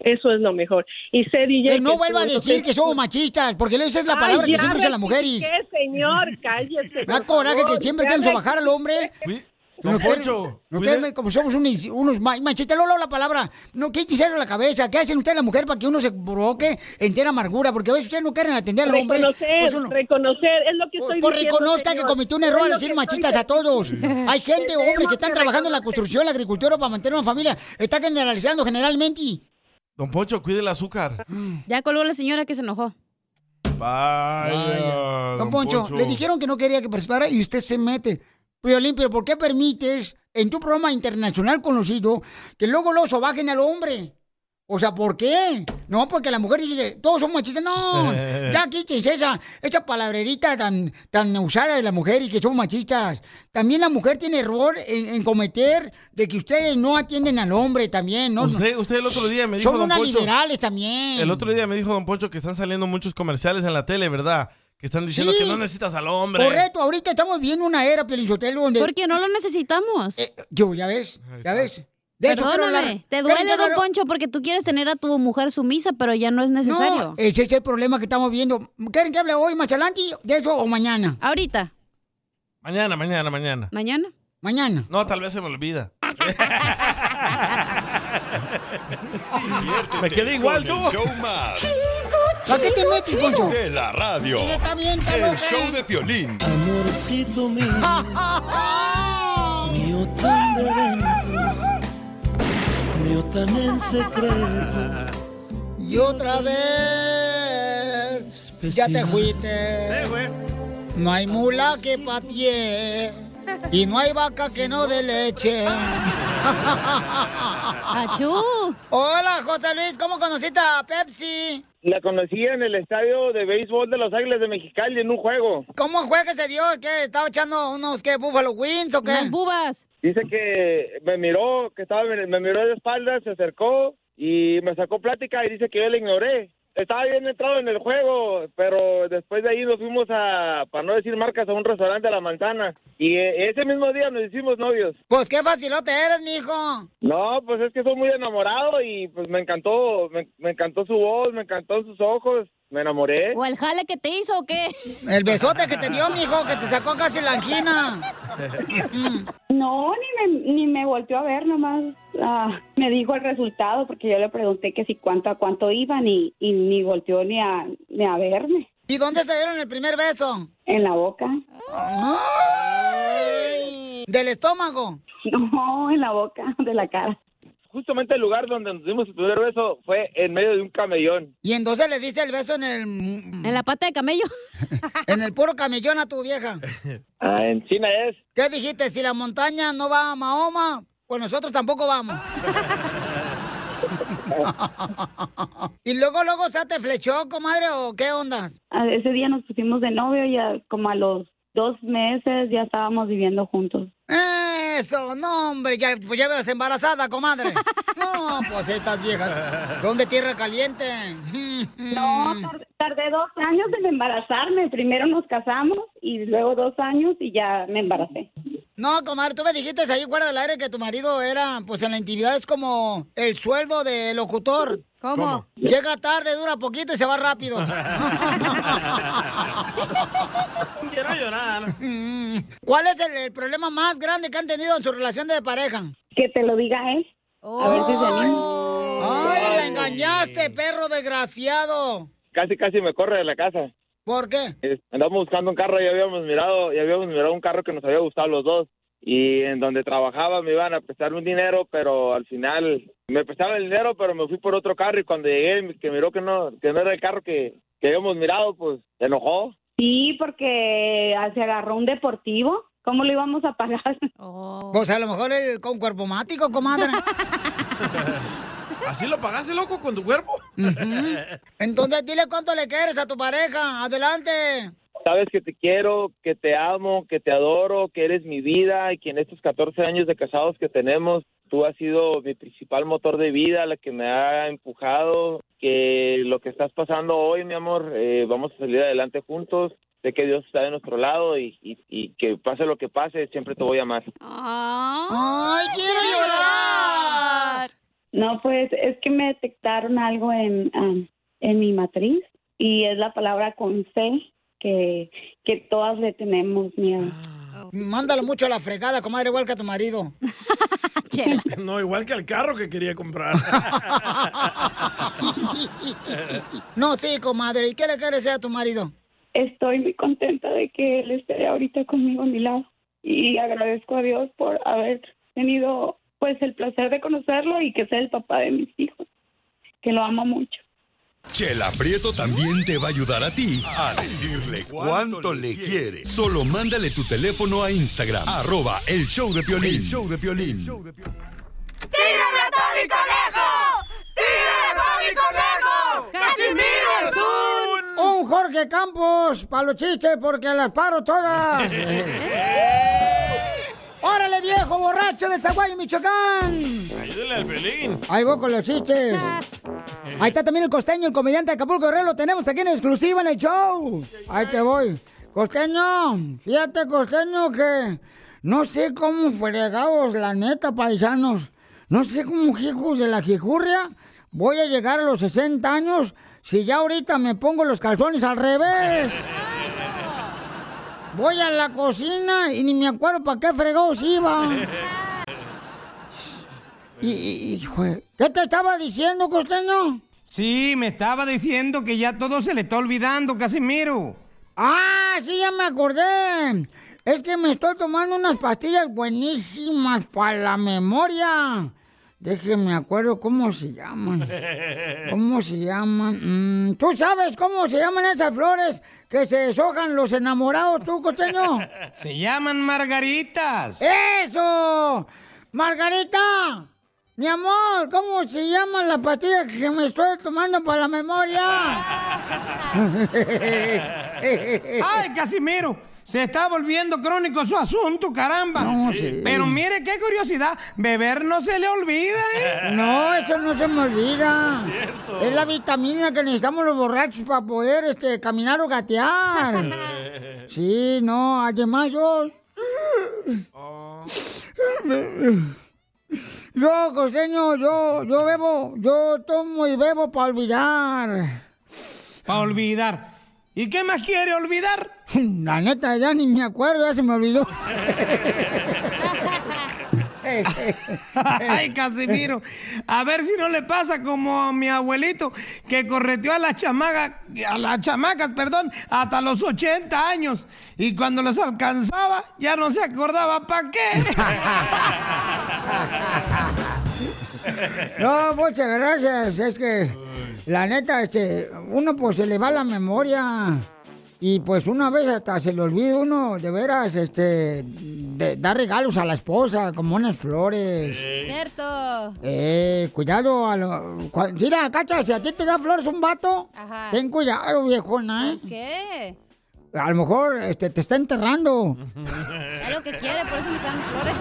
Eso es lo mejor. Y sé, DJ, Pero no vuelva a decir que somos machistas, porque esa es la palabra Ay, que siempre usan las mujeres. rectifiqué, señor, cállese. Da coraje favor, que siempre quieren sobajar al hombre. Don Nos quieren- Poncho, nos cuide- quieren ver como somos unos, unos ma- machete, Lolo, la palabra. No, ¿qué hechicero en la cabeza? ¿Qué hacen ustedes la mujer para que uno se provoque entera amargura? Porque a veces ustedes no quieren atender al hombre. Reconocer, Pues uno- reconocer, es lo que estoy Pues diciendo, reconozca que cometió un error al decir machistas estoy a todos. Hay gente, hombre, que están trabajando en la construcción, la agricultura para mantener una familia. Está generalizando generalmente. Don Poncho, cuide el azúcar. Ya colgó la señora que se enojó. Vaya. Don Poncho, le dijeron que no quería que participara y usted se mete. Violín, pero ¿por qué permites en tu programa internacional conocido que luego lo sobajen al hombre? O sea, ¿por qué? No, porque la mujer dice que todos son machistas. No, ya quítense esa, esa palabrerita tan, tan usada de la mujer y que son machistas. También la mujer tiene error en, en cometer de que ustedes no atienden al hombre también, ¿no? Usted, usted el otro día me dijo, son Don unas liberales también. El otro día me dijo Don Poncho que están saliendo muchos comerciales en la tele, ¿verdad? Que están diciendo Sí. que no necesitas al hombre. Correcto, ahorita estamos viendo una era, Pelizotelo, donde... Porque no lo necesitamos. yo, ya ves, ya ves. De hablar. Perdóname, te duele, don Poncho, porque tú quieres tener a tu mujer sumisa, pero ya no es necesario. No, ese es el problema que estamos viendo. ¿Quieren que hable hoy, adelante, de eso o mañana? Ahorita. Mañana, mañana, mañana. ¿Mañana? Mañana. No, tal vez se me olvida. Me quedé igual, el show más ¿Para qué te metes, Poncho? de la radio. Sí, está bien, está el loca. show de Piolín. Amorcito mío, mío tan de dentro, mío tan en secreto. Y otra vez, ya te fuiste. No hay mula que patee y no hay vaca que no dé leche. ¡Achú! Hola, José Luis, ¿cómo conociste a Pepsi? La conocí en el estadio de béisbol de Los Águiles de Mexicali en un juego. ¿Cómo fue que se dio? ¿Qué? ¿Estaba echando unos qué, Buffalo Wings o qué? Las bubas. Dice que me miró, que estaba, me miró de espaldas, se acercó y me sacó plática y dice que yo le ignoré. Estaba bien entrado en el juego, pero después de ahí nos fuimos a, para no decir marcas, a un restaurante a La Manzana. Y eh, ese mismo día nos hicimos novios. Pues qué facilote eres, mijo. No, pues es que soy muy enamorado y pues me encantó, me, me encantó su voz, me encantó sus ojos, me enamoré. ¿O el jale que te hizo o qué? El besote que te dio, mijo, que te sacó casi la angina. No, ni me, ni me volteó a ver, nomás ah, me dijo el resultado porque yo le pregunté que si cuánto a cuánto iban y, y ni volteó ni a, ni a verme. ¿Y dónde se dieron el primer beso? En la boca. Ay, ¿Del estómago? No, en la boca, de la cara. Justamente el lugar donde nos dimos el primer beso fue en medio de un camellón. Y entonces le diste el beso en el... En la pata de camello. En el puro camellón a tu vieja. Ah, en China es. ¿Qué dijiste? Si la montaña no va a Mahoma, pues nosotros tampoco vamos. y luego, luego, ¿se te flechó, comadre, o qué onda? Ah, Ese día nos pusimos de novio y ya como a los dos meses ya estábamos viviendo juntos. Eso, no, hombre, ya, pues ya ves embarazada, comadre. No, pues estas viejas son de tierra caliente. No, tar- tardé dos años en embarazarme. Primero nos casamos y luego dos años y ya me embaracé. No, comadre, tú me dijiste ahí fuera del aire que tu marido era, pues en la intimidad es como el sueldo de locutor. ¿Cómo? Llega tarde, dura poquito y se va rápido. Quiero llorar. ¿Cuál es el, el problema más grande que han tenido en su relación de pareja? Que te lo diga él. A ver si se anima. ¡Ay, la engañaste, perro desgraciado! Casi, casi me corre de la casa. ¿Por qué? Eh, Andamos buscando un carro y habíamos mirado, y habíamos mirado un carro que nos había gustado los dos. Y en donde trabajaba me iban a prestar un dinero, pero al final me prestaban el dinero, pero me fui por otro carro y cuando llegué, que miró que no, que no era el carro que, que habíamos mirado, pues se enojó. Sí, porque se agarró un deportivo. ¿Cómo lo íbamos a pagar? Pues a lo mejor el con cuerpo mático, comadre. ¿Así lo pagaste, loco, con tu cuerpo? Entonces dile cuánto le quieres a tu pareja. Adelante. Sabes que te quiero, que te amo, que te adoro, que eres mi vida y que en estos 14 años de casados que tenemos, tú has sido mi principal motor de vida, la que me ha empujado, que lo que estás pasando hoy, mi amor, eh, vamos a salir adelante juntos. Sé que Dios está de nuestro lado y, y- y que pase lo que pase, siempre te voy a amar. ¡Ay, quiero llorar! No, pues es que me detectaron algo en, am, en mi matriz y es la palabra con C que, que todas le tenemos miedo. Mándalo mucho a la fregada, comadre, igual que a tu marido. No, igual que el carro que quería comprar. No, sí, comadre. ¿Y qué le quieres decir a tu marido? Estoy muy contenta de que él esté ahorita conmigo a mi lado y agradezco a Dios por haber tenido pues el placer de conocerlo y que sea el papá de mis hijos, que lo amo mucho. Chela Prieto también te va a ayudar a ti a decirle cuánto le quiere. Solo mándale tu teléfono a Instagram, arroba el show de Piolín. El show de Piolín. ¡Tírame a Tony Conejo! ¡Tírame a Tony Conejo! ¡Casimiro es un... Un Jorge Campos, para los chistes, porque las paro todas. ¡Órale, viejo borracho de Zaguayo, Michoacán! Ayúdale al pelín. Ahí voy con los chistes. Ahí está también el costeño, el comediante de Acapulco Guerrero. Lo tenemos aquí en exclusiva en el show. Ahí te voy. Costeño, fíjate, costeño, que no sé cómo fregados, la neta, paisanos. No sé cómo hijos de la jijurria voy a llegar a los 60 años si ya ahorita me pongo los calzones al revés. Voy a la cocina y ni me acuerdo para qué fregados iba. Y, y- ¿Qué te estaba diciendo, costeño? Sí, me estaba diciendo que ya todo se le está olvidando, Casimiro. Ah, sí, ya me acordé. Es que me estoy tomando unas pastillas buenísimas para la memoria. Déjeme acuerdo cómo se llaman. ¿Cómo se llaman? Mm, ¿Tú sabes cómo se llaman esas flores que se deshojan los enamorados, tú, costeño? Se llaman margaritas. ¡Eso! ¡Margarita! Mi amor, ¿cómo se llaman las pastillas que me estoy tomando para la memoria? ¡Ay, Casimiro! Se está volviendo crónico su asunto, caramba. sí. Pero mire qué curiosidad, beber no se le olvida, ¿eh? No, eso no se me olvida. Es la vitamina que necesitamos los borrachos para poder este, caminar o gatear. Sí, no, además yo... Yo, costeño, yo, yo bebo, yo tomo y bebo para olvidar. Para olvidar. ¿Y qué más quiere olvidar? La neta, ya ni me acuerdo, ya se me olvidó. Ay, Casimiro. A ver si no le pasa como a mi abuelito que correteó a las chamacas, a las chamacas, perdón, hasta los 80 años. Y cuando las alcanzaba, ya no se acordaba para qué. No, muchas gracias. Es que, la neta, este, uno pues se le va la memoria. Y pues una vez hasta se le olvida uno, de veras, este, de dar regalos a la esposa, como unas flores. Cierto. Eh, cuidado a lo... cua- Mira, cacha, si a ti te da flores un vato, Ajá. ten cuidado, viejona, ¿eh? ¿Qué? A lo mejor este, te está enterrando. Es lo que quiere, por eso me dan flores.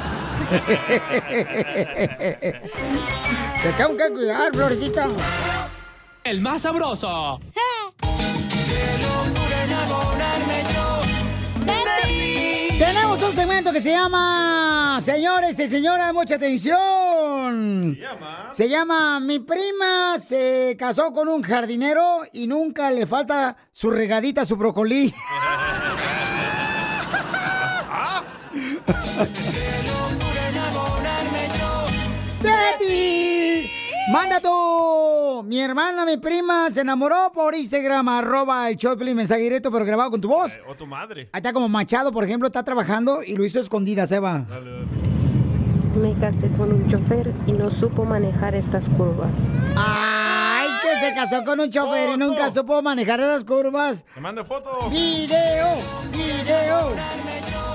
te tengo que cuidar, florecita. El más sabroso. Tenemos un segmento que se llama, señores y señoras, mucha atención. Se llama Mi prima se casó con un jardinero y nunca le falta su regadita, su brócoli. de ti. Manda tú. Mi hermana, mi prima, se enamoró por Instagram, arroba el Choplin, mensaje directo, pero grabado con tu voz. O tu madre. Ahí está como Machado, por ejemplo, está trabajando y lo hizo escondida, Seba. Me casé con un chofer y no supo manejar estas curvas. Ay, que se casó con un chofer y nunca supo manejar esas curvas. Te mando foto. Video, video.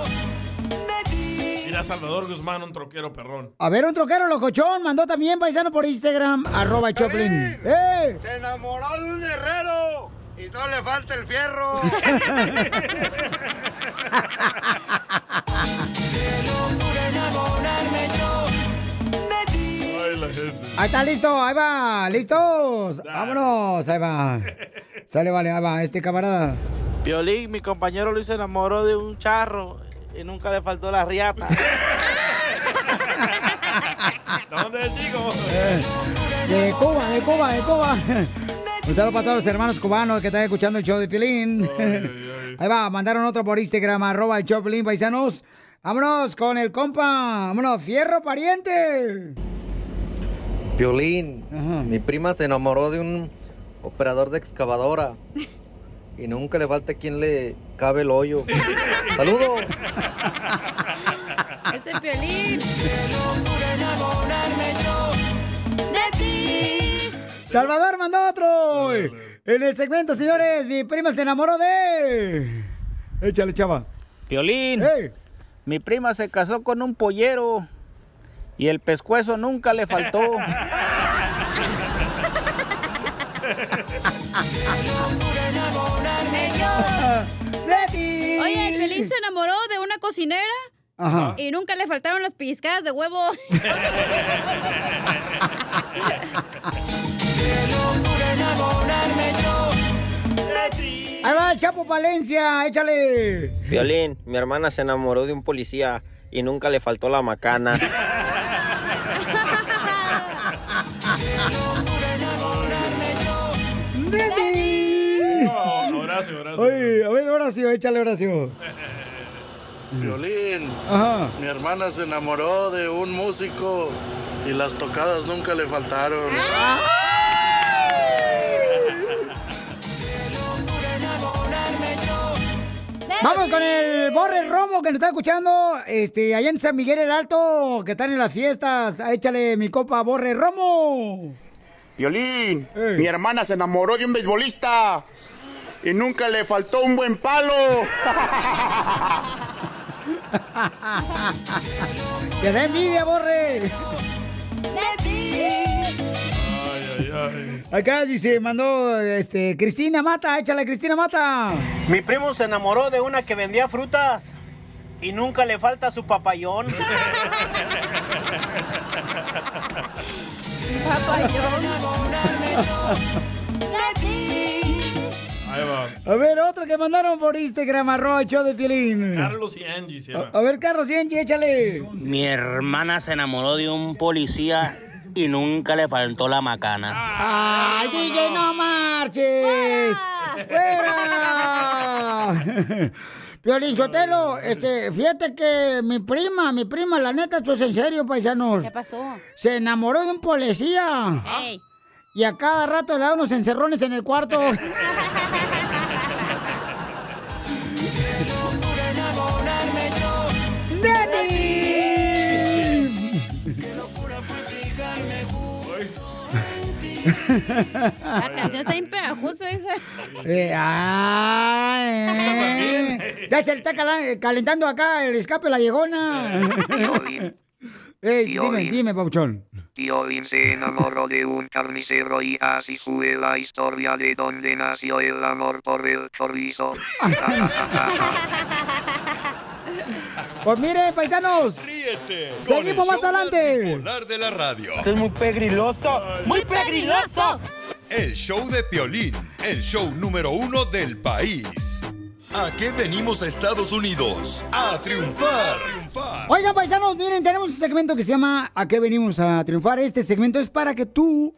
Mira, Salvador Guzmán, un troquero perrón. A ver, un troquero locochón mandó también paisano por Instagram, arroba Choplin. ¡Eh! Se enamoró de un herrero y no le falta el fierro. Ay, la gente. Ahí está listo, ahí va, listos. Vámonos, ahí va. Sale, vale, ahí va, este camarada. Piolín, mi compañero Luis se enamoró de un charro y nunca le faltó la riata. ¿Dónde chico? De Cuba, de Cuba, de Cuba. Un saludo para todos los hermanos cubanos que están escuchando el show de Pilín. Ahí va, mandaron otro por Instagram, arroba el show Pilín, paisanos. Vámonos con el compa. Vámonos, fierro pariente. Violín, mi prima se enamoró de un operador de excavadora y nunca le falta quien le cabe el hoyo. Saludos. Ese violín. Salvador mandó otro. En el segmento, señores, mi prima se enamoró de. Échale, chava. Piolín. Mi prima se casó con un pollero y el pescuezo nunca le faltó. Oye, el Pelín se enamoró de una cocinera Ajá. y nunca le faltaron las pellizcadas de huevo. Ahí va el Chapo Palencia, échale. Violín, mi hermana se enamoró de un policía y nunca le faltó la macana. Horacio. Oye, a ver, Horacio, échale, Horacio. Violín. Ajá. Mi hermana se enamoró de un músico y las tocadas nunca le faltaron. Vamos con el Borre Romo que nos está escuchando. Este, allá en San Miguel el Alto, que están en las fiestas. Ah, Échale mi copa, Borre Romo. Violín, mi hermana se enamoró de un beisbolista y nunca le faltó un buen palo. ¡Te da envidia, Borre! Acá dice, mandó este, Cristina Mata, échale Cristina Mata. Mi primo se enamoró de una que vendía frutas y nunca le falta su papayón. Ahí va. A ver, otro que mandaron por Instagram, arroba el show de Piolín. Carlos y Angie se llama. A ver, Carlos y Angie, échale. Mi hermana se enamoró de un policía y nunca le faltó la macana. ¡Ay, DJ, no marches! ¡Fuera! Piolín Sotelo, este, fíjate que mi prima, mi prima, la neta, esto es en serio, paisanos. ¿Qué pasó? Se enamoró de un policía. Y a cada rato le da unos encerrones en el cuarto. La canción está bien pegajosa esa. Eh, ah, eh. Ya se le está calentando acá el escape la llegona. Ey, dime, Piolín. dime, Pauchón. Piolín se enamoró de un carnicero y así fue la historia de donde nació el amor por el chorizo. Pues mire, paisanos. Seguimos más adelante. Polar de la radio. es muy pegriloso. ¡Muy pegriloso! El show de Piolín, el show número uno del país. ¿A qué venimos a Estados Unidos? A triunfar. Oigan, paisanos, miren, tenemos un segmento que se llama ¿A qué venimos a triunfar? Este segmento es para que tú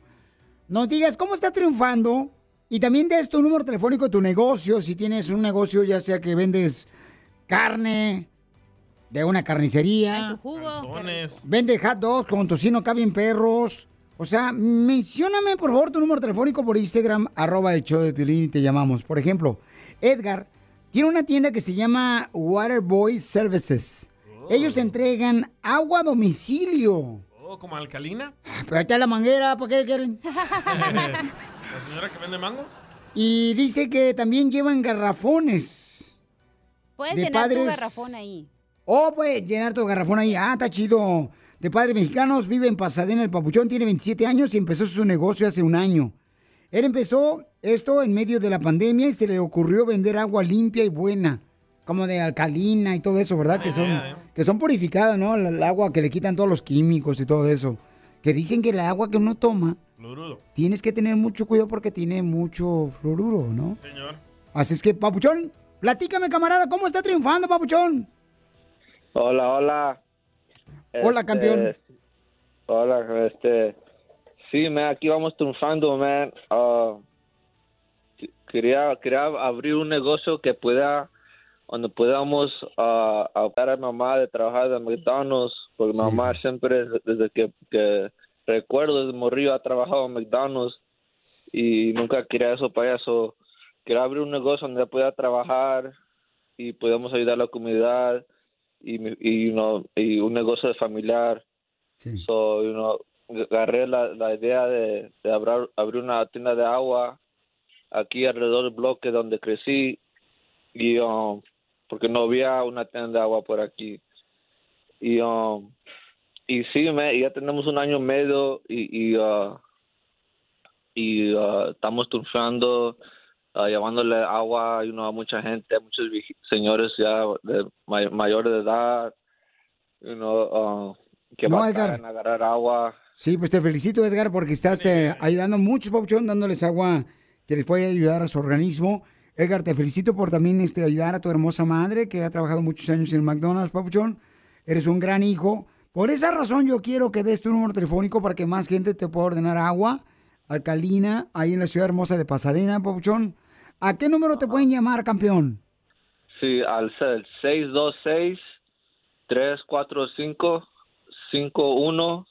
nos digas cómo estás triunfando y también des tu número telefónico de tu negocio. Si tienes un negocio, ya sea que vendes carne de una carnicería, vende hot dogs con tocino, caben perros. O sea, mencióname por favor tu número telefónico por Instagram, arroba el show de Piolín y te llamamos. Por ejemplo, Edgar tiene una tienda que se llama Waterboy Services. Ellos entregan agua a domicilio. Oh, ¿como alcalina? Pero ahí está la manguera, ¿para qué quieren? ¿La señora que vende mangos? Y dice que también llevan garrafones. Puedes De llenar tu padres- garrafón ahí. Oh, puedes llenar tu garrafón ahí. Ah, está chido. De padres mexicanos, vive en Pasadena, el Papuchón, tiene 27 años y empezó su negocio hace un año. Él empezó esto en medio de la pandemia y se le ocurrió vender agua limpia y buena, como de alcalina y todo eso, ¿verdad? Que son, que son purificadas, ¿no? El, el agua que le quitan todos los químicos y todo eso. Que dicen que el agua que uno toma, Fluorudo. tienes que tener mucho cuidado porque tiene mucho fluoruro, ¿no? Señor. Así es que, Papuchón, platícame, camarada, ¿cómo está triunfando, Papuchón? Hola, hola. Hola, Este, campeón. Hola, este. Sí, man, aquí vamos triunfando, man. Ah, quería, quería abrir un negocio que pueda, donde podamos ah, ayudar a mamá de trabajar de McDonald's, porque mi mamá siempre, desde que, que recuerdo, desde morrillo ha trabajado en McDonald's y nunca quería eso para eso. Quería abrir un negocio donde pueda trabajar y podamos ayudar a la comunidad y, y, you know, y un negocio familiar. So, you know, agarré la, la idea de, de abrir, abrir una tienda de agua aquí alrededor del bloque donde crecí y um, porque no había una tienda de agua por aquí y um, y sí me, ya tenemos un año y medio y y, uh, y uh, estamos triunfando uh, llevándole agua you know, a mucha gente a muchos señores ya de may- mayores de edad you know, uh, que No, Edgar. a agarrar agua Sí, pues te felicito, Edgar, porque estás eh, ayudando mucho, Pauchón, dándoles agua que les puede ayudar a su organismo. Edgar, te felicito por también este, ayudar a tu hermosa madre, que ha trabajado muchos años en McDonald's, Papuchón. Eres un gran hijo. Por esa razón yo quiero que des tu número telefónico para que más gente te pueda ordenar agua alcalina ahí en la ciudad hermosa de Pasadena, Papuchón. ¿A qué número te pueden llamar, campeón? Sí, al 626 345 51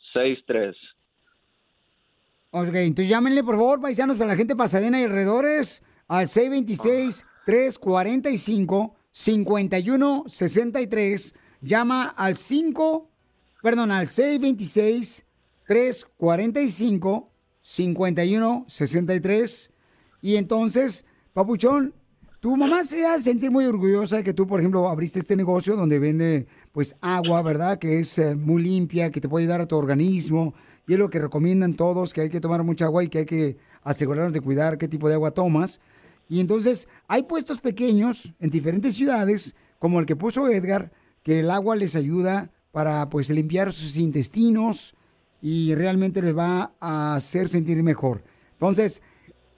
Ok, entonces llámenle por favor, paisanos, para la gente pasadena y alrededores, al 626-345-5163. Llama al 5, perdón, al 626-345-5163. Y entonces, Papuchón, tu mamá se hace sentir muy orgullosa de que tú, por ejemplo, abriste este negocio donde vende, pues, agua, ¿verdad? Que es eh, muy limpia, que te puede ayudar a tu organismo. Y es lo que recomiendan todos, que hay que tomar mucha agua y que hay que asegurarnos de cuidar qué tipo de agua tomas. Y entonces, hay puestos pequeños en diferentes ciudades, como el que puso Edgar, que el agua les ayuda para, pues, limpiar sus intestinos y realmente les va a hacer sentir mejor. Entonces,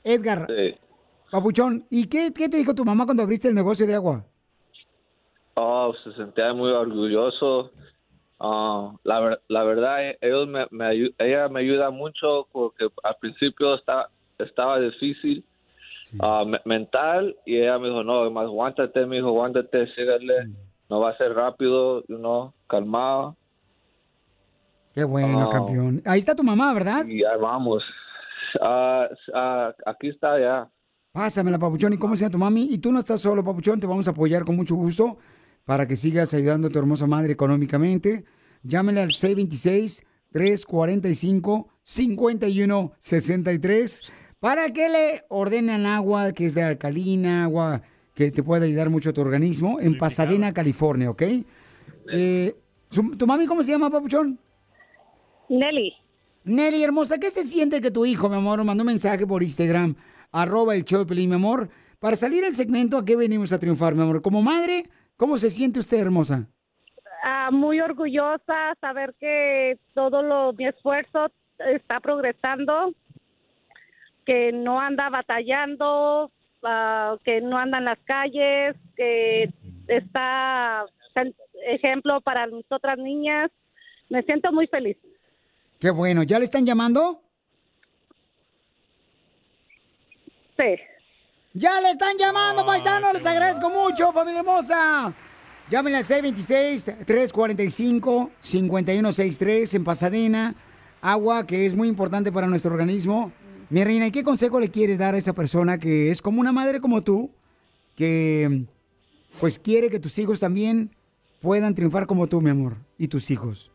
Edgar, Papuchón, ¿y qué, qué te dijo tu mamá cuando abriste el negocio de agua? Oh, se sentía muy orgulloso. Ah, la, la verdad, eh, ellos me, ella me ayuda mucho porque al principio estaba, estaba difícil me- mental y ella me dijo, no, más aguántate, me dijo, aguántate, sígale, no va a ser rápido, you know, calmado. Qué bueno, Ah. campeón. Ahí está tu mamá, ¿verdad? Y ya vamos. Aquí está ya. Pásamela, Papuchón. ¿Y cómo se llama tu mami? Y tú no estás solo, Papuchón. Te vamos a apoyar con mucho gusto para que sigas ayudando a tu hermosa madre económicamente. Llámele al 626-345-5163 para que le ordenen agua que es de alcalina, agua que te puede ayudar mucho a tu organismo en Pasadena, California, ¿ok? Eh, ¿Tu mami cómo se llama, Papuchón? Nelly. Nelly, hermosa, ¿qué se siente que tu hijo, mi amor, mandó un mensaje por Instagram, arroba el Pelín, mi amor, para salir al segmento a qué venimos a triunfar, mi amor? Como madre, ¿cómo se siente usted, hermosa? Ah, muy orgullosa saber que todo lo, mi esfuerzo está progresando, que no anda batallando, ah, que no anda en las calles, que está ejemplo para nosotras niñas. Me siento muy feliz. Qué bueno, ¿ya le están llamando? Sí. ¡Ya le están llamando, paisanos! Les agradezco mucho, familia hermosa. Llámenle al 626-345-5163 en Pasadena. Agua que es muy importante para nuestro organismo. Mi reina, ¿y qué consejo le quieres dar a esa persona que es como una madre como tú, que pues quiere que tus hijos también puedan triunfar como tú, mi amor, y tus hijos?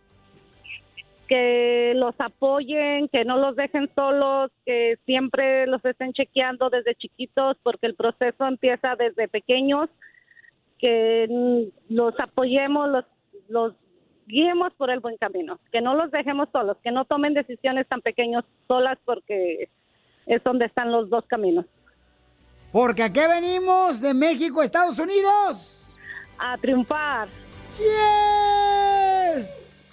Que los apoyen, que no los dejen solos, que siempre los estén chequeando desde chiquitos, porque el proceso empieza desde pequeños, que mm, los apoyemos, los, los guiemos por el buen camino, que no los dejemos solos, que no tomen decisiones tan pequeños solas, porque es donde están los dos caminos. Porque aquí venimos de México a Estados Unidos. A triunfar. ¡Yes!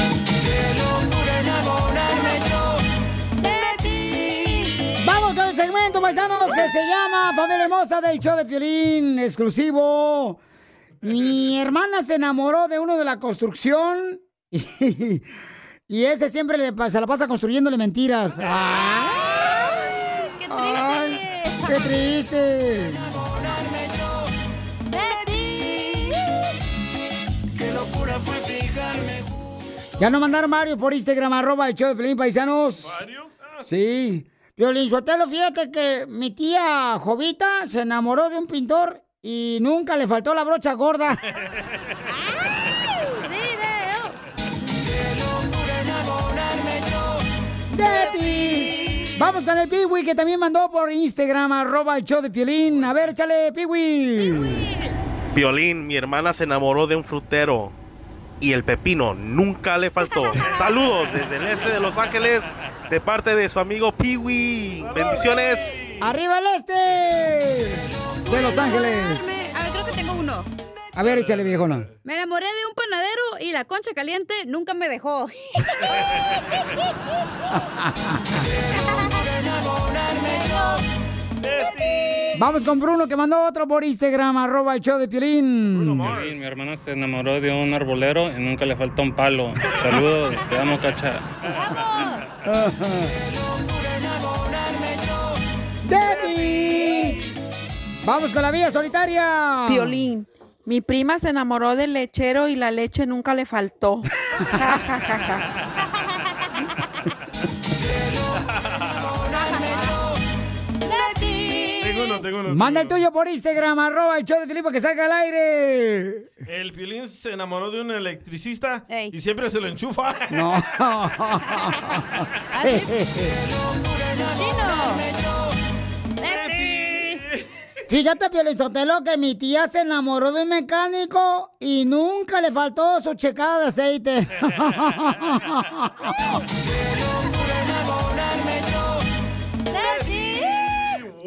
Vamos con el segmento, paisanos, que se llama Familia Hermosa del Show de Piolín, exclusivo. Mi hermana se enamoró de uno de la construcción y, y ese siempre le, se la pasa construyéndole mentiras. ¡Ay! ¡Qué triste! ¡Qué triste! Ya nos mandaron Mario por Instagram, arroba el show de Pelín Paisanos. ¿Varios? Sí. Violín Sotelo, fíjate que mi tía Jovita se enamoró de un pintor y nunca le faltó la brocha gorda. de ti. Vamos con el Piwi que también mandó por Instagram, arroba el show de Piolín. A ver, échale, Piwi. Violín, mi hermana se enamoró de un frutero y el pepino nunca le faltó. Saludos desde el este de Los Ángeles de parte de su amigo Piwi. Bendiciones. ¡Arriba el este! De Los Ángeles. A ver, creo que tengo uno. A ver, échale, viejona. Me enamoré de un panadero y la concha caliente nunca me dejó. Vamos con Bruno que mandó otro por Instagram, arroba el show de Piolín. Piolín, mi hermana se enamoró de un arbolero y nunca le faltó un palo. Saludos, te amo, cacha. ¡Daddy! Vamos con la vía solitaria. Violín. Mi prima se enamoró del lechero y la leche nunca le faltó. Ja, ja, ja, ja. Uno, tengo uno. Manda el tuyo por Instagram, arroba el show de Filipe que salga al aire. El Piolín se enamoró de un electricista y siempre se lo enchufa. No. Fíjate, Piolizotelo, que mi tía se enamoró de un mecánico y nunca le faltó su checada de aceite.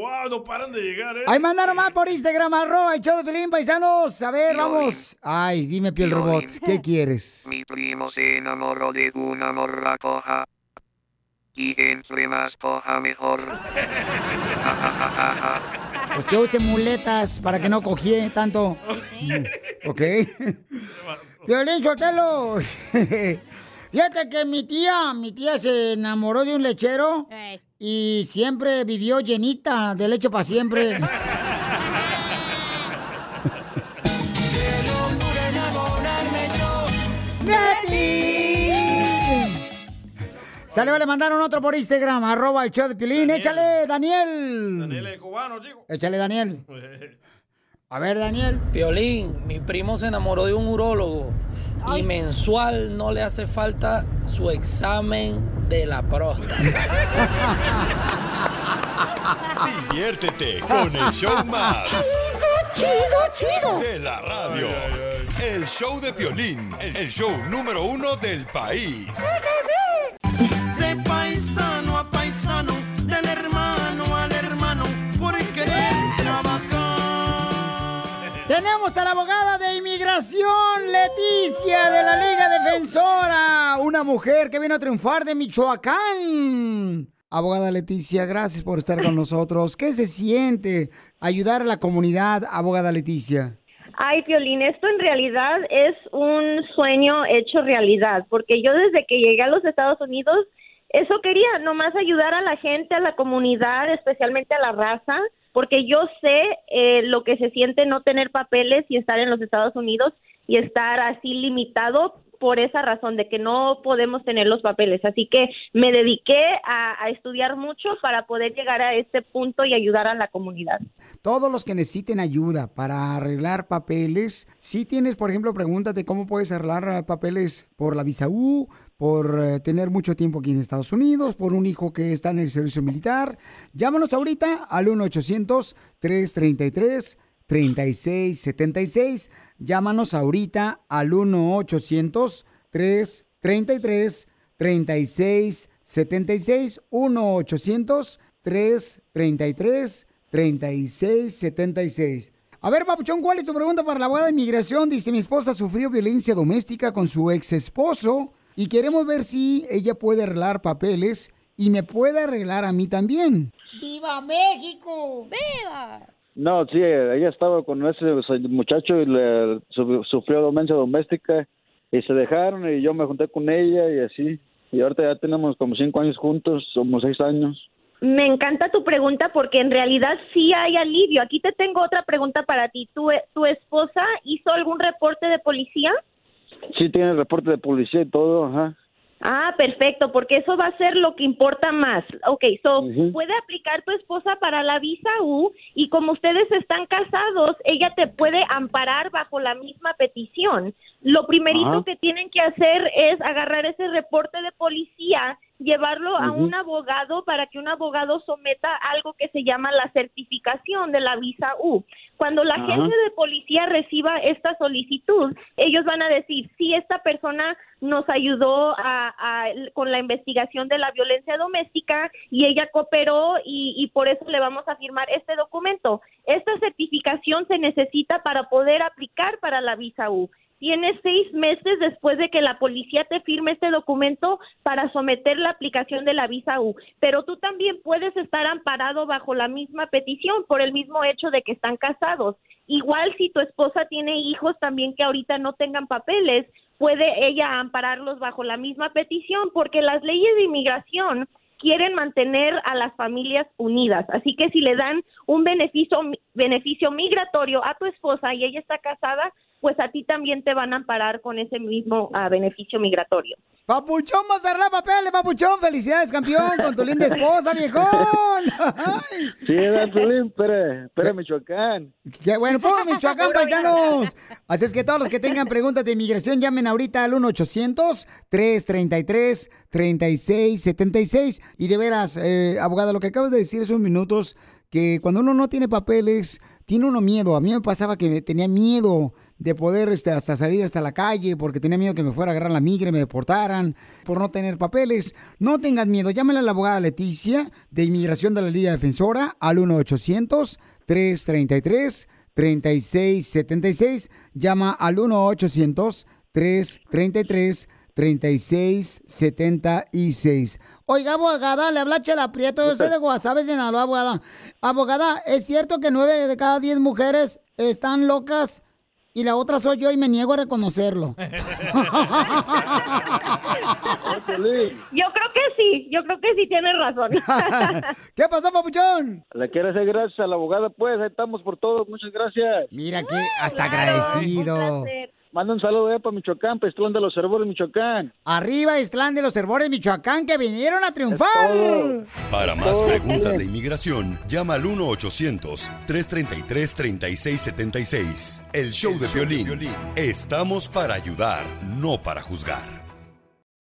¡Wow! No paran de llegar, ¿eh? Ahí mandaron más por Instagram, arroba el show de Pelín, paisanos. A ver, Piolín. vamos. Ay, dime, piel robot, ¿qué quieres? Mi primo se enamoró de una morra coja. Y entre más coja mejor. Pues que use muletas para que no cojie tanto. ¿Ok? Violín Sotelo. Fíjate que mi tía, mi tía se enamoró de un lechero y siempre vivió llenita de leche para siempre. Sale, le mandaron otro por Instagram, arroba el show de Pilín. Échale, Daniel. Daniel el cubano, chico. Échale, Daniel. A ver, Daniel. Piolín, mi primo se enamoró de un urólogo y mensual no le hace falta su examen de la próstata. Diviértete con el show más. Chido, chido. De la radio. El show de Piolín. El show número uno del país. A la abogada de inmigración, Leticia, de la Liga Defensora. Una mujer que vino a triunfar de Michoacán. Abogada Leticia, gracias por estar con nosotros. ¿Qué se siente ayudar a la comunidad, abogada Leticia? Ay, Piolín, esto en realidad es un sueño hecho realidad, porque yo desde que llegué a los Estados Unidos, eso quería, nomás ayudar a la gente, a la comunidad, especialmente a la raza, porque yo sé eh, lo que se siente no tener papeles y estar en los Estados Unidos y estar así limitado por esa razón de que no podemos tener los papeles. Así que me dediqué a, a estudiar mucho para poder llegar a este punto y ayudar a la comunidad. Todos los que necesiten ayuda para arreglar papeles, si tienes, por ejemplo, pregúntate cómo puedes arreglar eh, papeles por la visa U, por eh, tener mucho tiempo aquí en Estados Unidos, por un hijo que está en el servicio militar. Llámanos ahorita al 1-800-333-3676. Llámanos ahorita al 1-800-333-3676. 1-800-333-3676. A ver, Papuchón, ¿cuál es tu pregunta para la abogada de inmigración? Dice, mi esposa sufrió violencia doméstica con su ex esposo y queremos ver si ella puede arreglar papeles y me puede arreglar a mí también. ¡Viva México! ¡Viva! No, sí, ella estaba con ese muchacho y le su- sufrió violencia doméstica y se dejaron y yo me junté con ella y así. Y ahorita ya tenemos como cinco años juntos, somos seis años. Me encanta tu pregunta porque en realidad sí hay alivio. Aquí te tengo otra pregunta para ti. ¿Tu, tu esposa hizo algún reporte de policía? Sí, tiene el reporte de policía y todo, ajá. Ah, perfecto, porque eso va a ser lo que importa más. Ok, so, puede aplicar tu esposa para la visa U y como ustedes están casados, ella te puede amparar bajo la misma petición. Lo primerito que tienen que hacer es agarrar ese reporte de policía, llevarlo a un abogado para que un abogado someta algo que se llama la certificación de la visa U. Cuando la Ajá. gente de policía reciba esta solicitud, ellos van a decir si esta persona nos ayudó a- a- con la investigación de la violencia doméstica y ella cooperó y, y por eso le vamos a firmar este documento. Esta certificación se necesita para poder aplicar para la visa U. Tienes seis meses después de que la policía te firme este documento para someter la aplicación de la visa U. Pero tú también puedes estar amparado bajo la misma petición por el mismo hecho de que están casados. Igual si tu esposa tiene hijos también que ahorita no tengan papeles, puede ella ampararlos bajo la misma petición porque las leyes de inmigración quieren mantener a las familias unidas. Así que si le dan un beneficio beneficio migratorio a tu esposa y ella está casada, pues a ti también te van a amparar con ese mismo ah, beneficio migratorio. Papuchón, vas a arreglar papeles, papuchón. Felicidades, campeón, con tu linda esposa, viejón. Sí, Piolín, Pérez, Pérez, Michoacán. Qué bueno, por Michoacán, paisanos. Así es que todos los que tengan preguntas de inmigración, llamen ahorita al 1-800-333-3676. Y de veras, eh, abogada, lo que acabas de decir hace unos minutos, que cuando uno no tiene papeles, tiene uno miedo. A mí me pasaba que tenía miedo de poder este, hasta salir hasta la calle porque tenía miedo que me fuera a agarrar la migra y me deportaran por no tener papeles. No tengas miedo, llámale a la abogada Leticia de Inmigración de la Liga Defensora al 1-800-333-3676. Llama al 1-800-333-3676. Oiga, abogada, le habla Chela Prieto, yo soy de Guasave, Sinaloa, abogada. Abogada, ¿es cierto que nueve de cada diez mujeres están locas y la otra soy yo y me niego a reconocerlo? Yo creo que sí, yo creo que sí tienes razón. ¿Qué pasó, papuchón? Le quiero hacer gracias a la abogada, pues, ahí estamos por todo, muchas gracias. Mira que hasta agradecido. Manda un saludo eh, para Michoacán, Pestlón de los Cervores, Michoacán. Arriba, Islán de los Herbores, Michoacán, que vinieron a triunfar. Para más preguntas de inmigración, llama al 1-800-333-3676. El show de violín. Estamos para ayudar, no para juzgar.